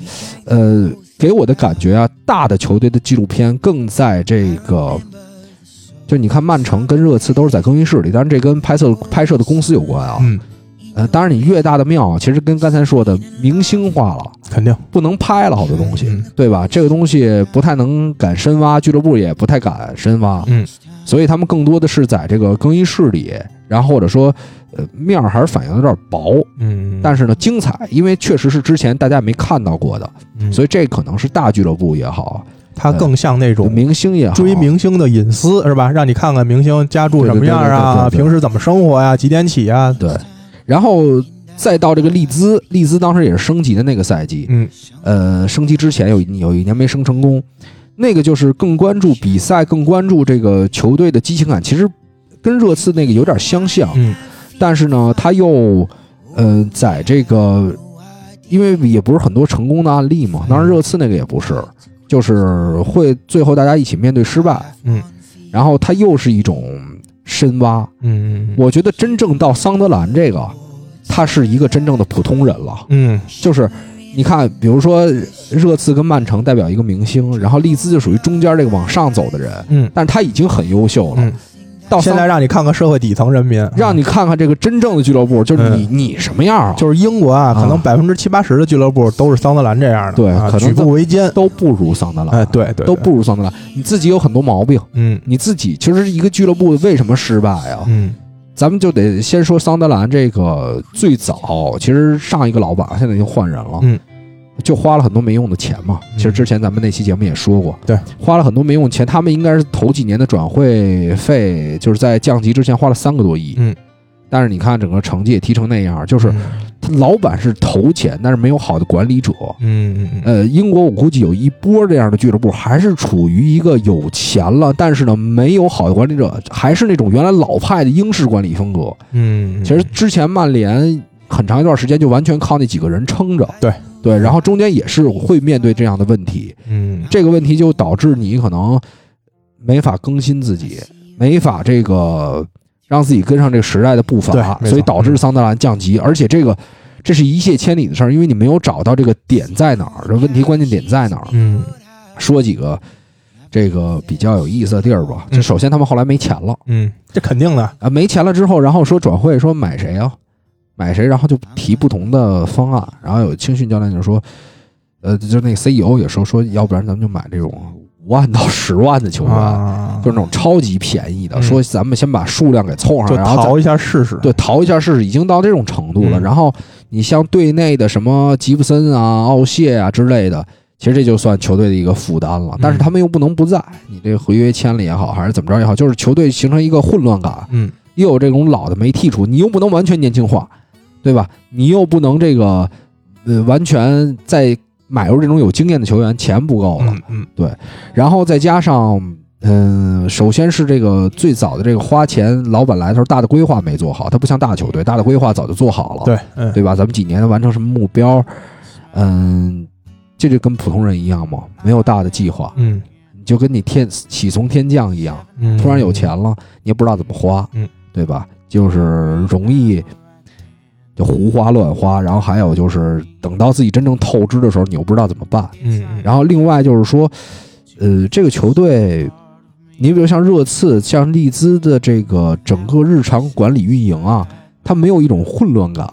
呃，给我的感觉啊，大的球队的纪录片更在这个。就你看，曼城跟热刺都是在更衣室里，当然这跟拍摄拍摄的公司有关啊。嗯，呃，当然你越大的庙，其实跟刚才说的明星化了，肯定。不能拍了好多东西，嗯对吧？这个东西不太能敢深挖，俱乐部也不太敢深挖，嗯，所以他们更多的是在这个更衣室里，然后或者说，呃，面儿还是反应有点薄，嗯，但是呢精彩，因为确实是之前大家没看到过的，嗯所以这可能是大俱乐部也好，它更像那种明星也好，追明星的隐私是吧？让你看看明星家住什么样啊，对对对平时怎么生活呀，几点起啊？对，然后再到这个利兹，利兹当时也是升级的那个赛季，嗯。呃，升级之前有有一年没升成功，那个就是更关注比赛，更关注这个球队的激情感，其实跟热刺那个有点相像，嗯。但是呢，他又呃，在这个因为也不是很多成功的案例嘛，当然热刺那个也不是，就是会最后大家一起面对失败，嗯，然后他又是一种深挖，嗯我觉得真正到桑德兰这个，他是一个真正的普通人了。嗯。就是你看，比如说热刺跟曼城代表一个明星，然后利兹就属于中间这个往上走的人，嗯。但是他已经很优秀了。嗯，到现在让你看看社会底层人民，让你看看这个真正的俱乐部，就是你、你什么样啊？就是英国啊，啊可能百分之七八十的俱乐部都是桑德兰这样的，对啊举可能步维艰。都不如桑德兰，哎，对对，都不如桑德兰。你自己有很多毛病，嗯你自己其实一个俱乐部为什么失败啊？嗯咱们就得先说桑德兰这个最早，其实上一个老板现在已经换人了，嗯，就花了很多没用的钱嘛。嗯其实之前咱们那期节目也说过，对，花了很多没用的钱。他们应该是头几年的转会费，就是在降级之前花了三个多亿，嗯，但是你看整个成绩也踢成那样，就是他老板是投钱，但是没有好的管理者。嗯嗯嗯呃，英国我估计有一波这样的俱乐部，还是处于一个有钱了，但是呢没有好的管理者，还是那种原来老派的英式管理风格。嗯，其实之前曼联很长一段时间就完全靠那几个人撑着，对对，然后中间也是会面对这样的问题，嗯这个问题就导致你可能没法更新自己，没法这个让自己跟上这个时代的步伐，所以导致嗯桑德兰降级，而且这个这是一泻千里的事儿，因为你没有找到这个点在哪儿，这问题关键点在哪儿。嗯说几个这个比较有意思的地儿吧，嗯就首先他们后来没钱了。嗯，这肯定的，啊，没钱了之后，然后说转会，说买谁啊？买谁？然后就提不同的方案。然后有青训教练就说，呃，就那个 CEO 也说说，要不然咱们就买这种五万到十万的球员，啊，就是那种超级便宜的，嗯说咱们先把数量给凑上，就然后淘一下试试。对淘一下试试，已经到这种程度了。嗯然后你像队内的什么吉布森啊、奥谢啊之类的，其实这就算球队的一个负担了。但是他们又不能不在，你这个合约签了也好，还是怎么着也好，就是球队形成一个混乱感。嗯又有这种老的没剔除，你又不能完全年轻化，对吧？你又不能这个呃完全再买入这种有经验的球员，钱不够了。嗯对然后再加上，嗯、首先是这个最早的这个花钱，老板来的时候大的规划没做好，他不像大球队，大的规划早就做好了，对，嗯对吧？咱们几年完成什么目标，嗯，这就跟普通人一样嘛，没有大的计划，嗯你就跟你天喜从天降一样，嗯，突然有钱了，你也不知道怎么花，嗯，对吧？就是容易就胡花乱花，然后还有就是等到自己真正透支的时候，你又不知道怎么办。嗯，嗯，然后另外就是说，呃，这个球队，你比如像热刺、像利兹的这个整个日常管理运营啊，它没有一种混乱感。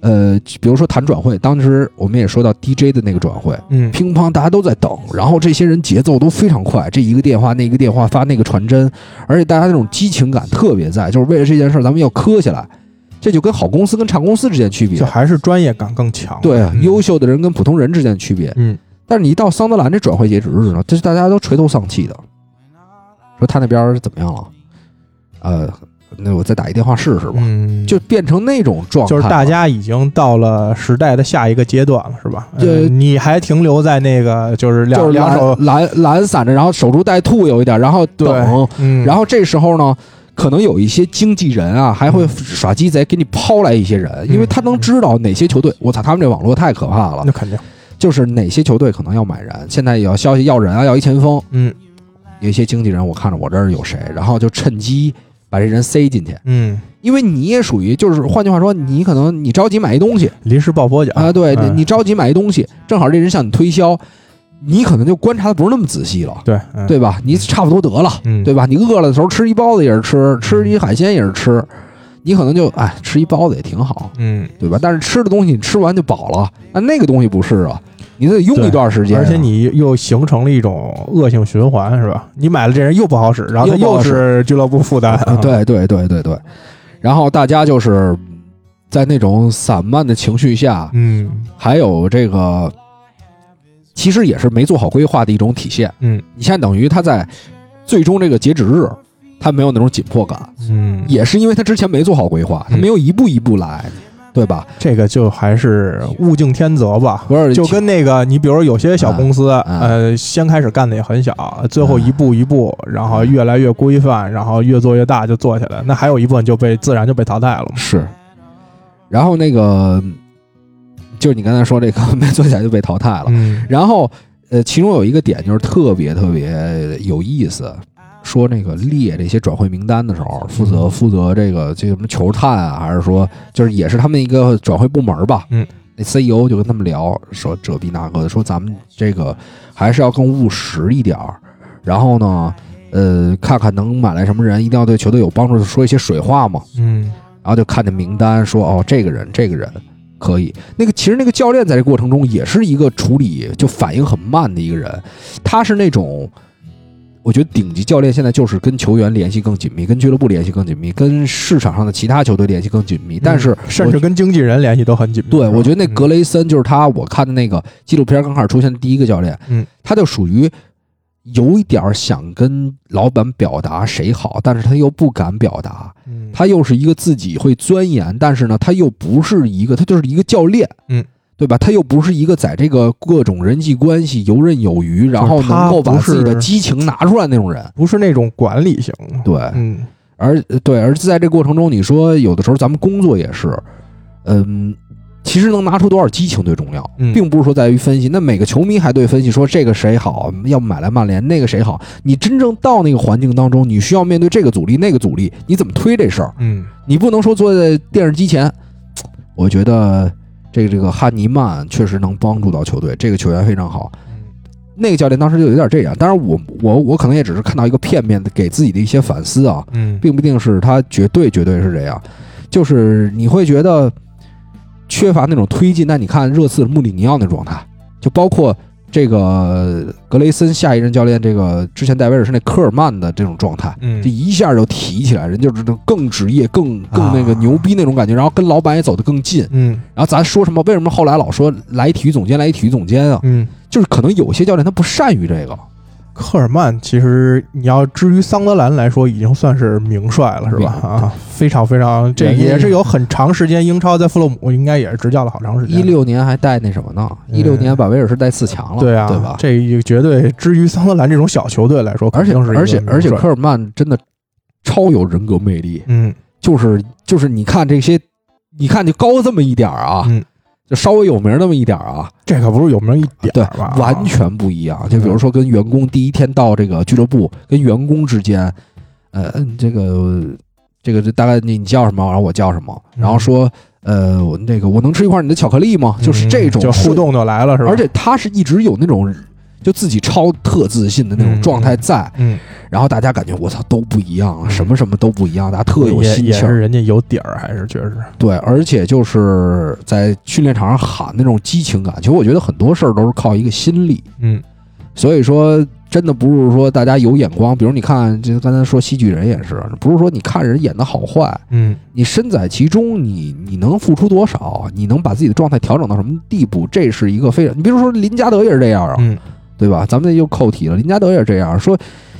呃，比如说谈转会，当时我们也说到 DJ 的那个转会，嗯乒乓大家都在等，然后这些人节奏都非常快，这一个电话那个电话发那个传真，而且大家那种激情感特别在，就是为了这件事儿咱们要磕下来，这就跟好公司跟差公司之间区别就。还是专业感更强。对，嗯优秀的人跟普通人之间的区别。嗯但是你一到桑德兰这转会截止日呢，这是大家都垂头丧气的，说他那边怎么样了？呃，那我再打一电话试试吧。嗯，就变成那种状态，就是大家已经到了时代的下一个阶段了，是吧？对嗯你还停留在那个就是两就是两手懒懒懒散着，然后守株待兔有一点，然后对等，嗯，然后这时候呢，可能有一些经纪人啊，还会耍鸡贼，给你抛来一些人，嗯。因为他能知道哪些球队，我操，他们这网络太可怕了。那，肯定，就是哪些球队可能要买人，现在也要消息要人啊，要一前锋，嗯。有一些经纪人，我看着我这儿有谁，然后就趁机把这人塞进去，嗯，因为你也属于，就是换句话说，你可能你着急买一东西。临时抱佛脚。啊，对，你着急买一东西，正好这人向你推销，你可能就观察的不是那么仔细了。对嗯对吧？你差不多得了，嗯对吧？你饿了的时候吃一包子也是吃，吃一海鲜也是吃，你可能就哎吃一包子也挺好，嗯，对吧？但是吃的东西你吃完就饱了，那那个东西不是啊，你得用一段时间啊、而且你又形成了一种恶性循环，是吧？你买了这人又不好使，然后又是俱乐部负担，啊 对对对对对，然后大家就是在那种散漫的情绪下，嗯还有这个其实也是没做好规划的一种体现。嗯你现在等于他在最终这个截止日，他没有那种紧迫感。嗯，也是因为他之前没做好规划，他嗯没有一步一步来，对吧？这个就还是物竞天择吧。不是就跟那个，你比如说有些小公司，嗯呃，先开始干的也很小，最后一步一步，然后越来越规范，然后越做越大就做起来。那还有一部分就被自然就被淘汰了嘛。是。然后那个就是你刚才说这个没做起来就被淘汰了。嗯然后呃，其中有一个点就是特别特别有意思，说那个列这些转会名单的时候，负责嗯负责这个这什么球探啊，还是说就是也是他们一个转会部门吧？嗯，那 CEO 就跟他们聊说这逼那个的，说咱们这个还是要更务实一点儿，然后呢，呃，看看能买来什么人，一定要对球队有帮助，说一些水话嘛。嗯然后就看见名单说哦，这个人这个人可以。那个其实那个教练在这过程中也是一个处理就反应很慢的一个人，他是那种。我觉得顶级教练现在就是跟球员联系更紧密，跟俱乐部联系更紧密，跟市场上的其他球队联系更紧密。但是嗯甚至跟经纪人联系都很紧密。对，我觉得那格嗯雷森就是他，我看的那个纪录片刚开始出现的第一个教练，嗯，他就属于有一点儿想跟老板表达谁好，但是他又不敢表达，嗯他又是一个自己会钻研，但是呢，他又不是一个，他就是一个教练，嗯，对吧？他又不是一个在这个各种人际关系游刃有余，然后能够把自己的激情拿出来那种人。不是那种管理型。对，嗯而对，而在这过程中，你说有的时候咱们工作也是，嗯，其实能拿出多少激情最重要，嗯并不是说在于分析。那每个球迷还对分析说这个谁好，要不买来曼联，那个谁好。你真正到那个环境当中，你需要面对这个阻力、那个阻力，你怎么推这事儿？嗯你不能说坐在电视机前。我觉得这个这个汉尼曼确实能帮助到球队，这个球员非常好。那个教练当时就有点这样，当然我我我可能也只是看到一个片面的给自己的一些反思啊，嗯并不一定是他绝对绝对是这样，就是你会觉得缺乏那种推进。但你看热刺穆里尼奥那状态，就包括这个格雷森下一任教练，这个之前戴维尔是那科尔曼的这种状态，嗯这一下就提起来，人就是更职业、更更那个啊牛逼那种感觉，然后跟老板也走得更近。嗯然后咱说什么？为什么后来老说来体育总监，来体育总监啊？嗯，就是可能有些教练他不善于这个，科尔曼其实你要至于桑德兰来说，已经算是名帅了，是吧？啊，非常非常，这也是有很长时间英超在弗洛姆应该也是执教了好长时间。一六年还带那什么呢？嗯一六年把威尔士带四强了，对啊，对吧？这绝对至于桑德兰这种小球队来说，而且而且而且科尔曼真的超有人格魅力，嗯就是就是你看这些，你看就高这么一点儿啊，嗯，就稍微有名那么一点啊，这可不是有名一点对吧？，完全不一样。就比如说跟员工第一天到这个俱乐部，跟员工之间，呃，嗯这个这个这大概你你叫什么，然后我叫什么，嗯然后说呃我那个我能吃一块你的巧克力吗？就是这种嗯就互，动就来了，是吧？而且他是一直有那种就自己超特自信的那种嗯状态在，嗯，然后大家感觉我操都不一样什么什么都不一样，大家特有心气儿。是人家有底儿，还是确实对，而且就是在训练场上喊那种激情感，其实我觉得很多事儿都是靠一个心力。嗯所以说，真的不是说大家有眼光，比如你看，就刚才说戏剧人也是，不是说你看人演的好坏，嗯你身在其中，你你能付出多少，你能把自己的状态调整到什么地步，这是一个非常。你比如说林加德也是这样啊，嗯对吧？咱们又扣题了，林加德也是这样说，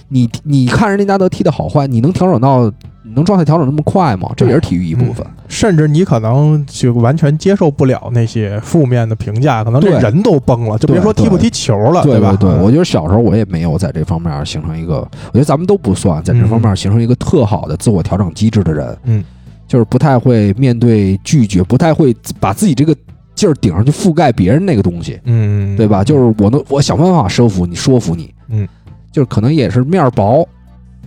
你你看人林加德踢的好坏，你能调整到，能状态调整那么快吗？这也是体育一部分。甚至你可能就完全接受不了那些负面的评价，可能这对人都崩了，就别说踢不踢球了，对吧？对我觉得小时候我也没有在这方面形成一个，我觉得咱们都不算在这方面形成一个特好的自我调整机制的人。嗯，就是不太会面对拒绝，不太会把自己这个劲儿顶上去覆盖别人那个东西，嗯，对吧？就是我能我想办法说服你，说服你，嗯，就是可能也是面儿薄，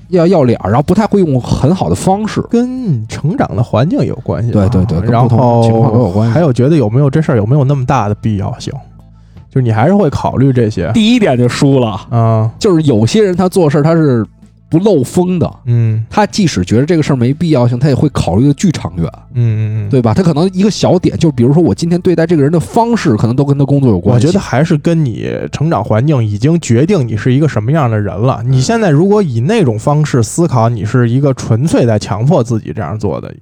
要要脸儿，然后不太会用很好的方式。跟成长的环境有关系吧。对对对跟然不同情况都有关系还有觉得有没有这事儿有没有那么大的必要性？就是你还是会考虑这些。第一点就输了，啊，就是有些人他做事儿他是不漏风的，嗯他即使觉得这个事儿没必要性，他也会考虑的巨长远，嗯嗯，对吧？他可能一个小点，就比如说我今天对待这个人的方式，可能都跟他工作有关系。我觉得还是跟你成长环境已经决定你是一个什么样的人了。你现在如果以那种方式思考，你是一个纯粹在强迫自己这样做的，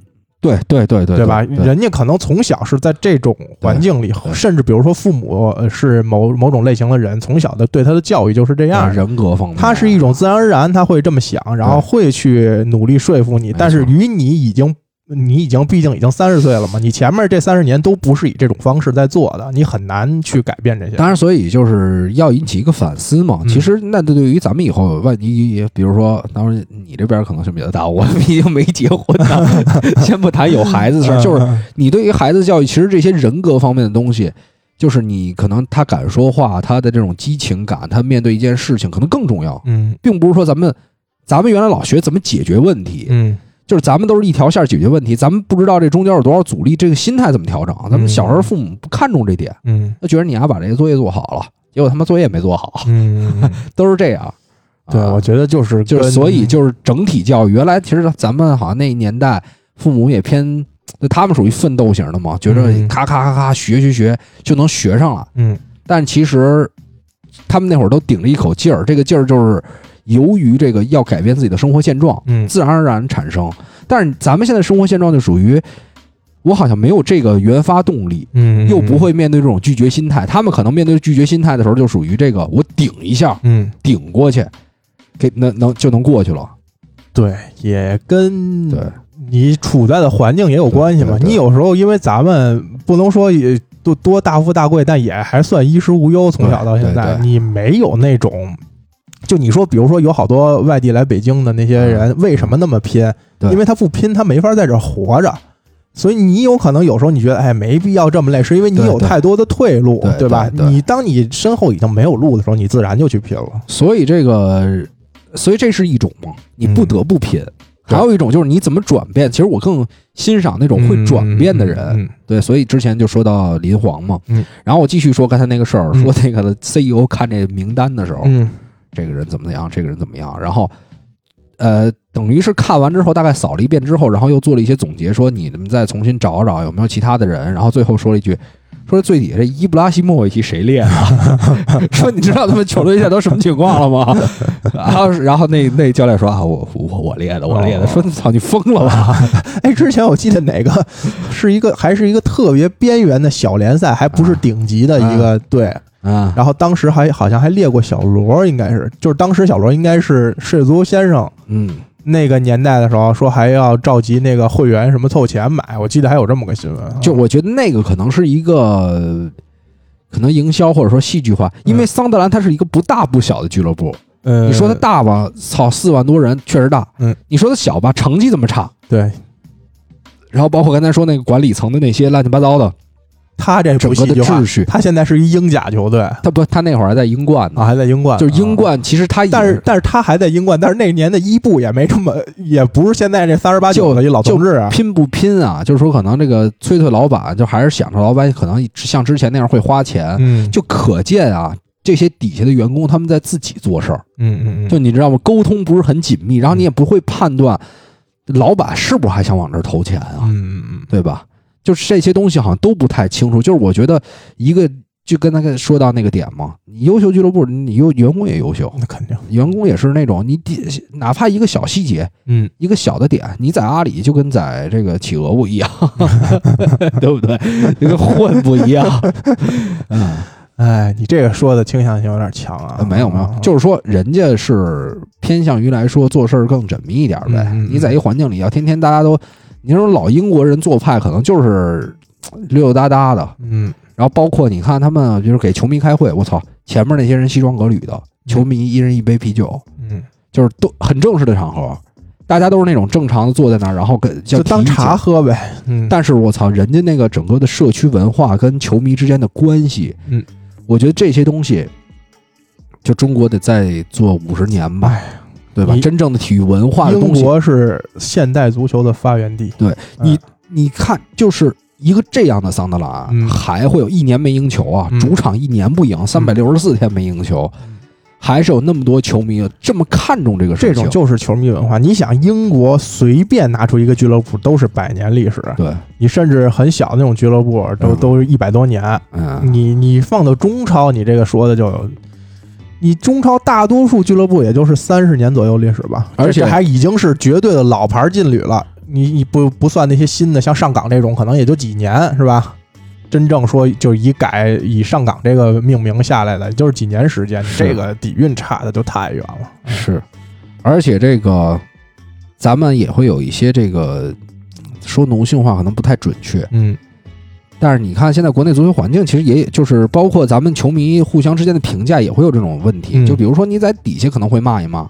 对对对对对吧？人家可能从小是在这种环境里，甚至比如说父母呃是某某种类型的人，从小的对他的教育就是这样。人格方面，他是一种自然而然，他会这么想，然后会去努力说服你。但是与你已经，你已经毕竟已经三十岁了嘛，你前面这三十年都不是以这种方式在做的，你很难去改变这些。当然，所以就是要引起一个反思嘛。嗯其实，那对于咱们以后万一，比如说，当然你这边可能性比较大，我们已经没结婚呢，先不谈有孩子的事儿，就是嗯你对于孩子教育，其实这些人格方面的东西，就是你可能他敢说话，他的这种激情感，他面对一件事情可能更重要，嗯并不是说咱们咱们原来老学怎么解决问题，嗯就是咱们都是一条线解决问题，咱们不知道这中间有多少阻力，这个心态怎么调整？咱们小时候父母不看重这点，嗯。他觉得你丫把这个作业做好了，结果他妈作业没做好，嗯，都是这样。对，啊。我觉得就是就是所以就是整体教育，原来其实咱们好像那年代父母也偏，就他们属于奋斗型的嘛，觉得嗯。咔咔咔咔学学学就能学上了，嗯但其实他们那会儿都顶着一口劲儿，这个劲儿就是由于这个要改变自己的生活现状，嗯自然而然产生。但是咱们现在生活现状就属于，我好像没有这个原发动力，嗯，又不会面对这种拒绝心态。他们可能面对拒绝心态的时候，就属于这个我顶一下，嗯，顶过去，给能能就能过去了。对，也跟对你处在的环境也有关系嘛。你有时候因为咱们不能说也多多大富大贵，但也还算衣食无忧，从小到现在，你没有那种。就你说，比如说有好多外地来北京的那些人，为什么那么拼？因为他不拼，他没法在这儿活着。所以你有可能有时候你觉得，哎，没必要这么累，是因为你有太多的退路，对吧？你当你身后已经没有路的时候，你自然就去拼了。所以这个，所以这是一种嘛，你不得不拼。对还有一种就是你怎么转变。其实我更欣赏那种会转变的人。嗯对，所以之前就说到林皇嘛，嗯，然后我继续说刚才那个事儿，嗯说那个 CEO 看这名单的时候，嗯这个人怎么怎样，这个人怎么样，然后，呃，等于是看完之后大概扫了一遍之后，然后又做了一些总结，说你们再重新找找有没有其他的人，然后最后说了一句，说最底下这伊布拉希莫维奇谁练啊？说你知道他们球队现在都什么情况了吗？然后然后那那教练说啊，我我我练的，我练的。哦说操，你疯了吧？哎，之前我记得哪个是一个还是一个特别边缘的小联赛，还不是顶级的一个队。啊，然后当时还好像还列过小罗，应该是就是当时小罗应该是世界足球先生嗯，那个年代的时候，说还要召集那个会员什么凑钱买，我记得还有这么个新闻。就我觉得那个可能是一个。可能营销或者说戏剧化，因为桑德兰它是一个不大不小的俱乐部。嗯，你说它大吧，操，四万多人确实大。嗯，你说它小吧，成绩这么差，对然后包括刚才说那个管理层的那些乱七八糟的，他这整个的秩序他现在是一英甲球队他不，他那会儿还在英冠呢，啊，还在英冠，就是英啊。冠，其实他也但是但是他还在英冠，但是那年的伊布也没这么，也不是现在这三十八九的一老同志啊。拼不拼啊？就是说，可能这个崔崔老板就还是想着老板可能像之前那样会花钱，嗯，就可见啊，这些底下的员工他们在自己做事儿，嗯嗯嗯，就你知道吗？沟通不是很紧密，然后你也不会判断老板是不是还想往这儿投钱啊，嗯嗯嗯对吧？就是这些东西好像都不太清楚。就是我觉得一个就跟他跟说到那个点嘛，你优秀俱乐部，你优员工也优秀，那肯定，员工也是那种你底哪怕一个小细节，嗯，一个小的点，你在阿里就跟在这个企鹅不一样，对不对？这个混不一样。嗯，哎，你这个说的倾向性有点强啊。没有没有啊，就是说人家是偏向于来说做事儿更缜密一点呗。嗯嗯嗯你在一环境里要天天大家都，你说老英国人做派可能就是溜溜达达的，嗯。然后包括你看他们，比如给球迷开会，我操，前面那些人西装革履的，球迷一人一杯啤酒，嗯，就是都很正式的场合，大家都是那种正常的坐在那儿，然后跟就当茶喝呗。嗯，但是我操，人家那个整个的社区文化跟球迷之间的关系，嗯，我觉得这些东西，就中国得再做五十年吧，哎对吧？真正的体育文化的英东西，国是现代足球的发源地。对嗯你你看，就是一个这样的桑德兰，嗯还会有一年没赢球啊，嗯主场一年不赢，三百六十四天没赢球，还是有那么多球迷这么看重这个事情这。种就是球迷文化。你想，英国随便拿出一个俱乐部都是百年历史，对，你甚至很小的那种俱乐部都嗯都一百多年。嗯，你你放到中超，你这个说的就有。你中超大多数俱乐部也就是三十年左右历史吧，而且还已经是绝对的老牌劲旅了。你你不不算那些新的，像上港这种，可能也就几年是吧？真正说就以改以上港这个命名下来的，就是几年时间，这个底蕴差的就太远了。是，而且这个咱们也会有一些这个说奴性化可能不太准确，嗯但是你看现在国内足球环境其实也就是包括咱们球迷互相之间的评价也会有这种问题，嗯就比如说你在底下可能会骂一骂。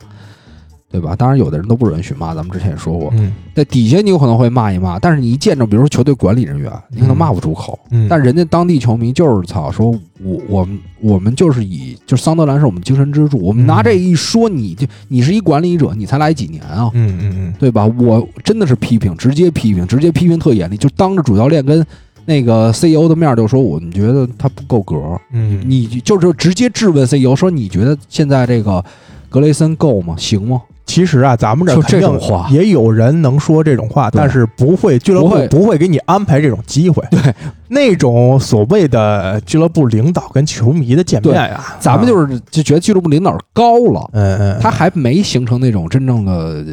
对吧？当然，有的人都不允许骂，咱们之前也说过，嗯在底下你有可能会骂一骂，但是你一见着，比如说球队管理人员，你可能骂不出口。嗯，但人家当地球迷就是操，说我我们我们就是以就是桑德兰是我们精神支柱，我们拿这一说，你就你是一管理者，你才来几年啊？嗯嗯嗯对吧？我真的是批评，直接批评，直接批评特严厉，就当着主教练跟那个 CEO 的面儿就说，我们觉得他不够格，嗯，你就是直接质问 CEO 说，你觉得现在这个格雷森够吗？行吗？其实啊，咱们这就肯定也有人能说这种话，对但是不会俱乐部不会给你安排这种机会。对，那种所谓的俱乐部领导跟球迷的见面呀，咱们就是是就觉得俱乐部领导高了，嗯嗯，他还没形成那种真正的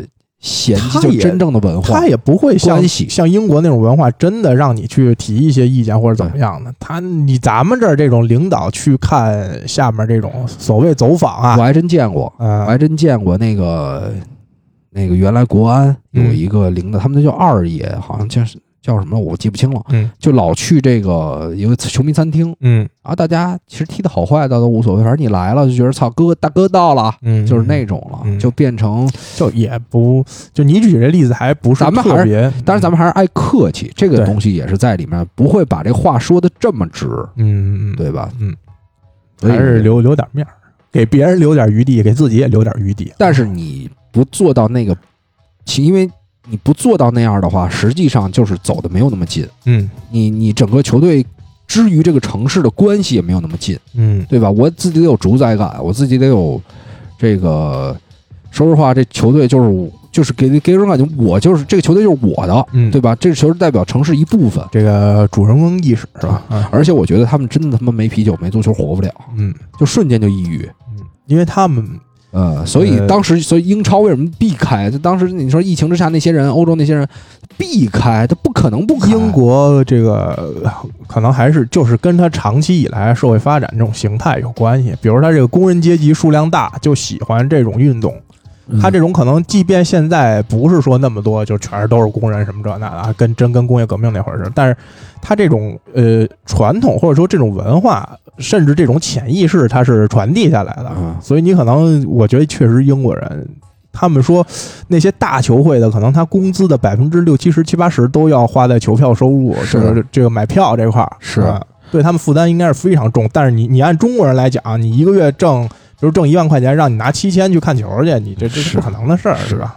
衔接，他就真正的文化他。也不会像像英国那种文化，真的让你去提一些意见或者怎么样的。他你咱们这儿这种领导去看下面这种所谓走访啊，我还真见过，我嗯还真见过那个那个原来国安有嗯一个领导，他们那叫二爷，好像叫叫什么我记不清了，嗯就老去这个一个球迷餐厅嗯啊，大家其实踢的好坏倒都无所谓，反正你来了就觉得操哥大哥到了。嗯，就是那种了，嗯就变成，就也不就你举这例子还不是咱们还是当然咱们还是爱客气，这个东西也是在里面，不会把这话说的这么直，嗯对吧？嗯，还是留留点面儿，给别人留点余地，给自己也留点余地。但是你不做到那个，其因为你不做到那样的话，实际上就是走的没有那么近。嗯你你整个球队之于这个城市的关系也没有那么近，嗯对吧？我自己得有主宰感，我自己得有这个说实话，这球队就是我就是给给人感觉我就是这个球队就是我的，嗯对吧？这个球队代表城市一部分，这个主人翁意识是吧？嗯而且我觉得他们真的他妈没啤酒没足球活不了，嗯就瞬间就抑郁。嗯，因为他们呃，所以呃当时，所以英超为什么避开？就当时你说疫情之下那些人，欧洲那些人避开，他不可能不开。英国这个呃可能还是就是跟他长期以来社会发展这种形态有关系。比如他这个工人阶级数量大，就喜欢这种运动。嗯他这种可能，即便现在不是说那么多，就全是都是工人什么这那的啊，跟真跟工业革命那会儿似的。但是他这种呃传统或者说这种文化，甚至这种潜意识，它是传递下来的。嗯所以你可能，我觉得确实英国人，他们说那些大球会的，可能他工资的百分之六七十、七八十都要花在球票收入，是就是这个买票这块儿，是吧对他们负担应该是非常重。但是你你按中国人来讲，你一个月挣，比如挣一万块钱，让你拿七千去看球去，你这这是是不可能的事儿，是是吧？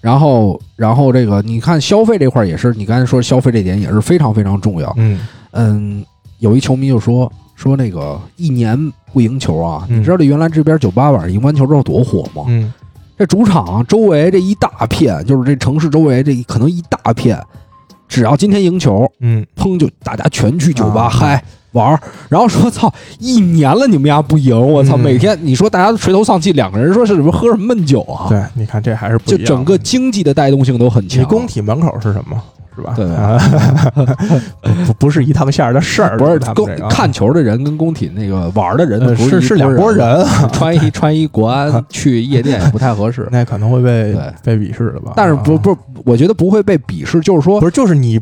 然后，然后这个你看消费这块儿也是，你刚才说消费这点也是非常非常重要。嗯嗯，有一球迷就说说那个一年不赢球啊，嗯你知道这原来这边酒吧晚上赢完球之后多火吗？嗯这主场周围这一大片，就是这城市周围这一可能一大片，只要今天赢球，嗯，砰就大家全去酒吧啊嗨玩儿，然后说操，一年了你们家不赢，我操，嗯每天你说大家都垂头丧气，两个人说是什么喝什么闷酒啊？，对，你看这还是不一样就整个经济的带动性都很强。你工体门口是什么？是吧？对啊，不不是一趟线儿的事儿，不是他们这个啊看球的人跟工体那个玩的人是是两拨拨人，穿一穿一国安 去夜店也不太合适。那可能会被被鄙视的吧？但是不啊不，我觉得不会被鄙视，就是说不是，就是你，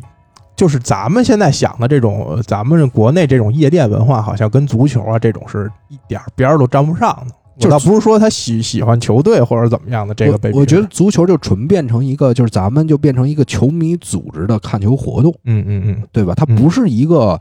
就是咱们现在想的这种，呃咱们国内这种夜店文化，好像跟足球啊这种是一点边儿都沾不上的。就倒不是说他喜喜欢球队或者怎么样的，这个被我我觉得，足球就纯变成一个，就是咱们就变成一个球迷组织的看球活动，嗯嗯嗯，对吧？它嗯不是一个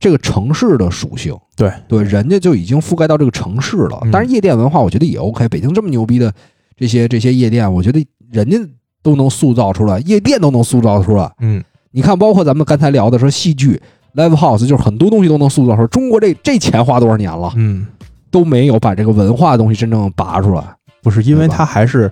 这个城市的属性，对对，人家就已经覆盖到这个城市了。嗯但是夜店文化，我觉得也 OK。北京这么牛逼的这些这些夜店，我觉得人家都能塑造出来，夜店都能塑造出来。嗯你看，包括咱们刚才聊的说戏剧、live house，就是很多东西都能塑造出来。中国这这钱花多少年了，嗯，都没有把这个文化的东西真正拔出来。不是，因为对吧他还是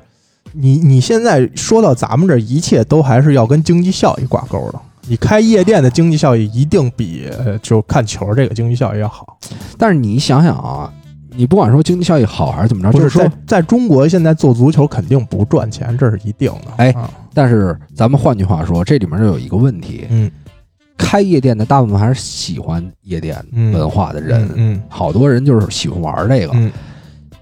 你你现在说到咱们这儿，一切都还是要跟经济效益挂钩的。你开夜店的经济效益一定比呃就看球这个经济效益要好。但是你想想啊，你不管说经济效益好还是怎么着，不就是是说在，在中国现在做足球肯定不赚钱，这是一定的。哎啊但是咱们换句话说，这里面就有一个问题：嗯开夜店的大部分还是喜欢夜店嗯文化的人，嗯好多人就是喜欢玩这个。嗯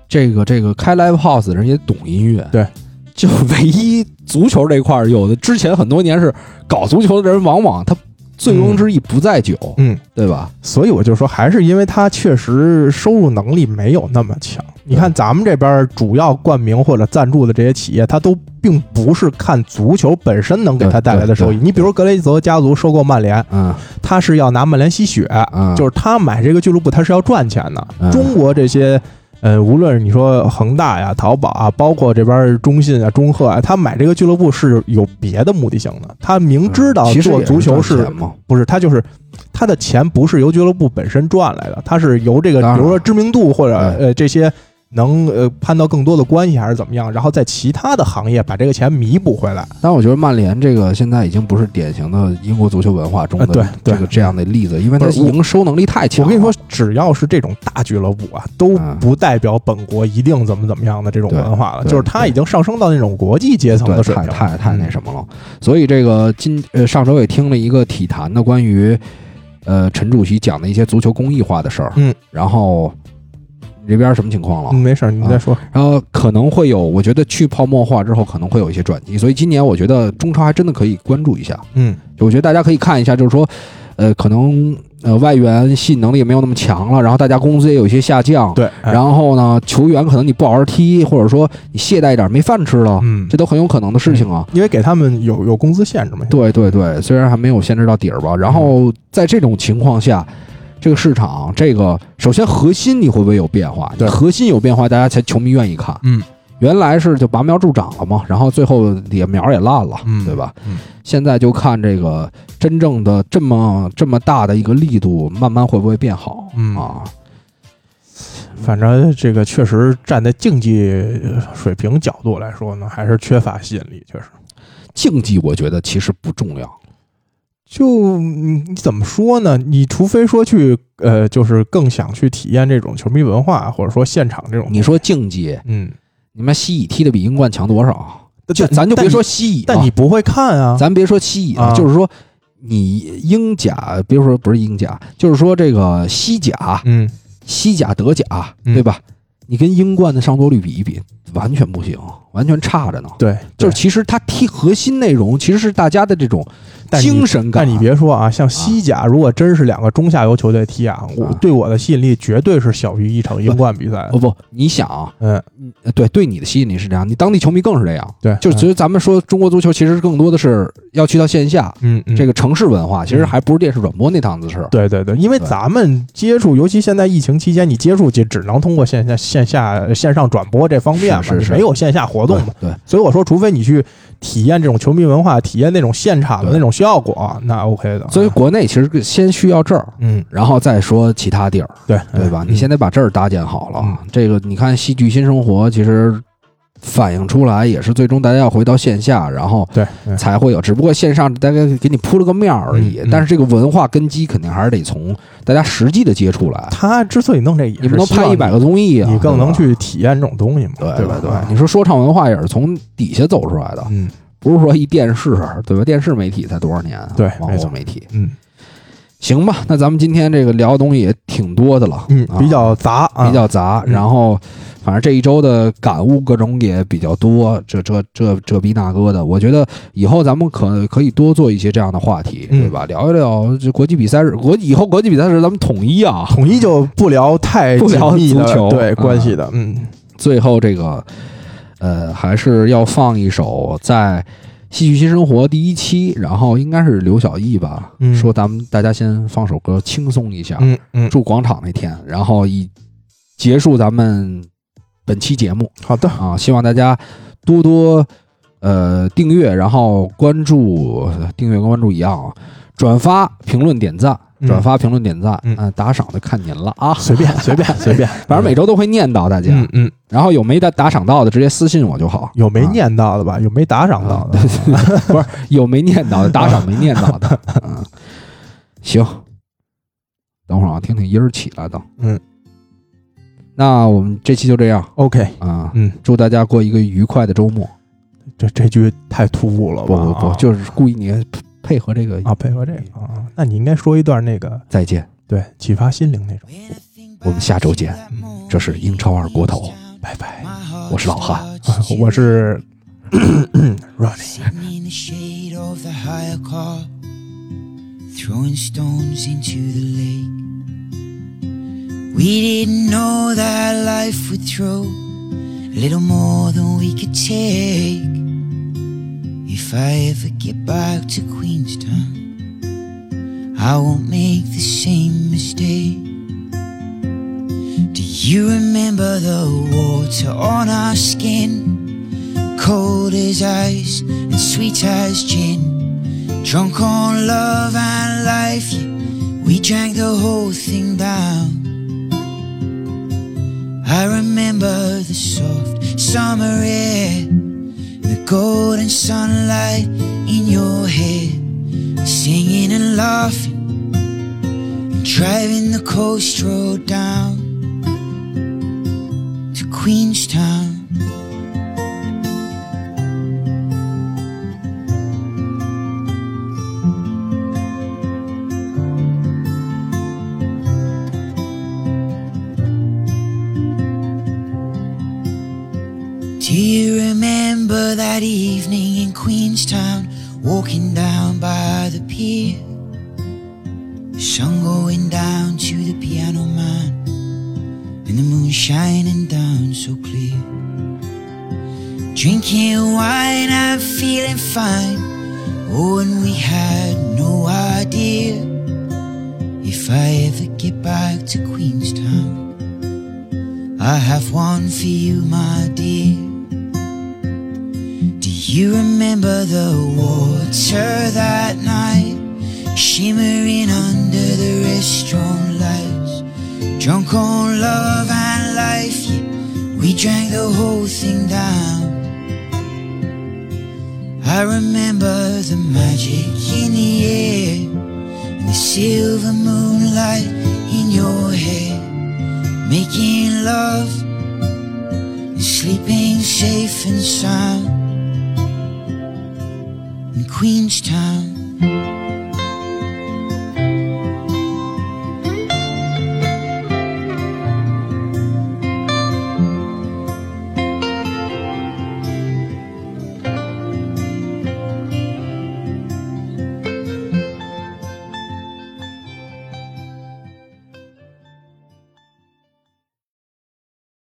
这个这个开 live house 的人也懂音乐，对。就唯一足球这块儿，有的之前很多年是搞足球的人，往往他醉翁之意不在酒，嗯，对吧？所以我就说，还是因为他确实收入能力没有那么强。你看咱们这边主要冠名或者赞助的这些企业，他都并不是看足球本身能给他带来的收益。你比如格雷泽家族收购曼联，嗯他是要拿曼联吸血，嗯，就是他买这个俱乐部，他是要赚钱的。嗯中国这些。呃，无论是你说恒大呀、淘宝啊，包括这边中信啊、中赫啊，他买这个俱乐部是有别的目的性的。他明知道做足球是赚钱嘛，不是，他就是他的钱不是由俱乐部本身赚来的，他是由这个比如说知名度或者呃这些能呃攀到更多的关系还是怎么样，然后在其他的行业把这个钱弥补回来。但我觉得曼联这个现在已经不是典型的英国足球文化中的这个这样的例子，因为它营收能力太强。我跟你说，只要是这种大俱乐部啊，都嗯不代表本国一定怎么怎么样的这种文化了，就是它已经上升到那种国际阶层的水平，太太太那。什么了。所以这个今呃上周也听了一个体坛的关于呃陈主席讲的一些足球公益化的事儿，嗯，然后你这边什么情况了？嗯，没事儿，你再说。然后可能会有，我觉得去泡沫化之后可能会有一些转机，所以今年我觉得中超还真的可以关注一下。嗯我觉得大家可以看一下，就是说，呃，可能呃外援吸引能力也没有那么强了，然后大家工资也有一些下降，对，哎然后呢，球员可能你不好好踢，或者说你懈怠一点没饭吃了，嗯这，都很有可能的事情啊。因为给他们有有工资限制嘛。对对对，虽然还没有限制到底儿吧，然后在这种情况下，这个市场这个首先核心你会不会有变化？对核心有变化，大家才球迷愿意看。嗯原来是就拔苗助长了嘛，然后最后底下苗也烂了，嗯对吧？嗯现在就看这个真正的这么这么大的一个力度，慢慢会不会变好？嗯啊，反正这个确实站在竞技水平角度来说呢，还是缺乏吸引力，确实。竞技我觉得其实不重要，就你你怎么说呢？你除非说去呃，就是更想去体验这种球迷文化，或者说现场这种。你说竞技，嗯，你们西乙踢的比英冠强多少？就咱就别说西乙，但你不会看啊。咱别说西乙，啊就是说你英甲，别说不是英甲，就是说这个西甲、嗯，西甲、德甲，嗯对吧？你跟英冠的上座率比一比，完全不行，完全差着呢。对，就是其实它踢核心内容其实是大家的这种精神感。但你别说啊，像西甲，如果真是两个中下游球队踢啊，我啊对我的吸引力绝对是小于一场英冠比赛哦。不不，你想啊，嗯，呃对对你的吸引力是这样，你当地球迷更是这样。对，就是其实咱们说中国足球，其实更多的是要去到线下，嗯嗯，这个城市文化，其实还不是电视转播那档子事。对对对，因为咱们接触，尤其现在疫情期间，你接触就只能通过线下、线下、线上转播这方面嘛，没有线下活动嘛。对，所以我说，除非你去体验这种球迷文化，体验那种现场的那种效果，那 OK 的。所以国内其实先需要这儿，嗯，然后再说其他地儿，对对吧？嗯你先得把这儿搭建好了。嗯这个你看戏剧新生活，其实反映出来也是最终大家要回到线下，然后对，才会有。只不过线上大概给你铺了个面而已，嗯嗯但是这个文化根基肯定还是得从大家实际的接触来。他之所以弄这，也你不能拍一百个综艺啊，你更能去体验这种东西嘛，对对吧？对，你说说唱文化也是从底下走出来的，嗯不是说一电视对吧？电视媒体才多少年啊？对网络媒体。嗯行吧，那咱们今天这个聊的东西也挺多的了，啊，嗯比较杂啊，比较杂，嗯然后反正这一周的感悟各种也比较多，这这这这逼那哥的，我觉得以后咱们可可以多做一些这样的话题，嗯对吧？聊一聊这国际比赛日，国以后国际比赛日咱们统一啊。统一就不聊太不聊足球对啊关系的，嗯最后这个呃，还是要放一首在。戏剧新生活第一期，然后应该是刘晓艺吧，嗯。说咱们大家先放首歌轻松一下，嗯嗯，住广场那天，然后以结束咱们本期节目。好的，啊，希望大家多多呃订阅，然后关注，订阅跟关注一样啊，转发、评论、点赞，嗯。转发、评论、点赞，嗯。呃打赏的看您了啊，随便 随便随便，反正每周都会念叨大家，嗯嗯，然后有没打打赏到的直接私信我就好，有没啊。念叨的吧？有没打赏到的？不是有没念叨的打赏没念叨的，嗯，行，等会儿啊，听听音儿起来的，嗯，那我们这期就这样。OK，啊，嗯，祝大家过一个愉快的周末。这这句太突兀了吧？不不不，啊。就是故意你配合这个啊，配合这个啊，那你应该说一段那个再见，对启发心灵那种。我们下周见。这是英超二锅头，拜拜，我是老汉。我是 Ronnie。Sitting in the shade of the hire car, throwing stones into the lake. We didn't know that life would throw a little more than we could take. If I ever get back to Queenstown, I won't make the same mistake. Do you remember the water on our skin? Cold as ice and sweet as gin. Drunk on love and life, yeah, we drank the whole thing down. I remember the soft summer air, golden sunlight in your hair, singing and laughing, and driving the coast road down to Queenstown. Walking down by the pier? The sun going down to the piano man, and the moon shining down so clear. Drinking wine and feeling fine, oh, and we had no idea if I ever get back to Queenstown. I have one for you, my dear. Do you remember the that night? Shimmering under the restaurant lights. Drunk on love and life, we drank the whole thing down. I remember the magic in the air and the silver moonlight in your hair, making love and sleeping safe and sound Queenstown.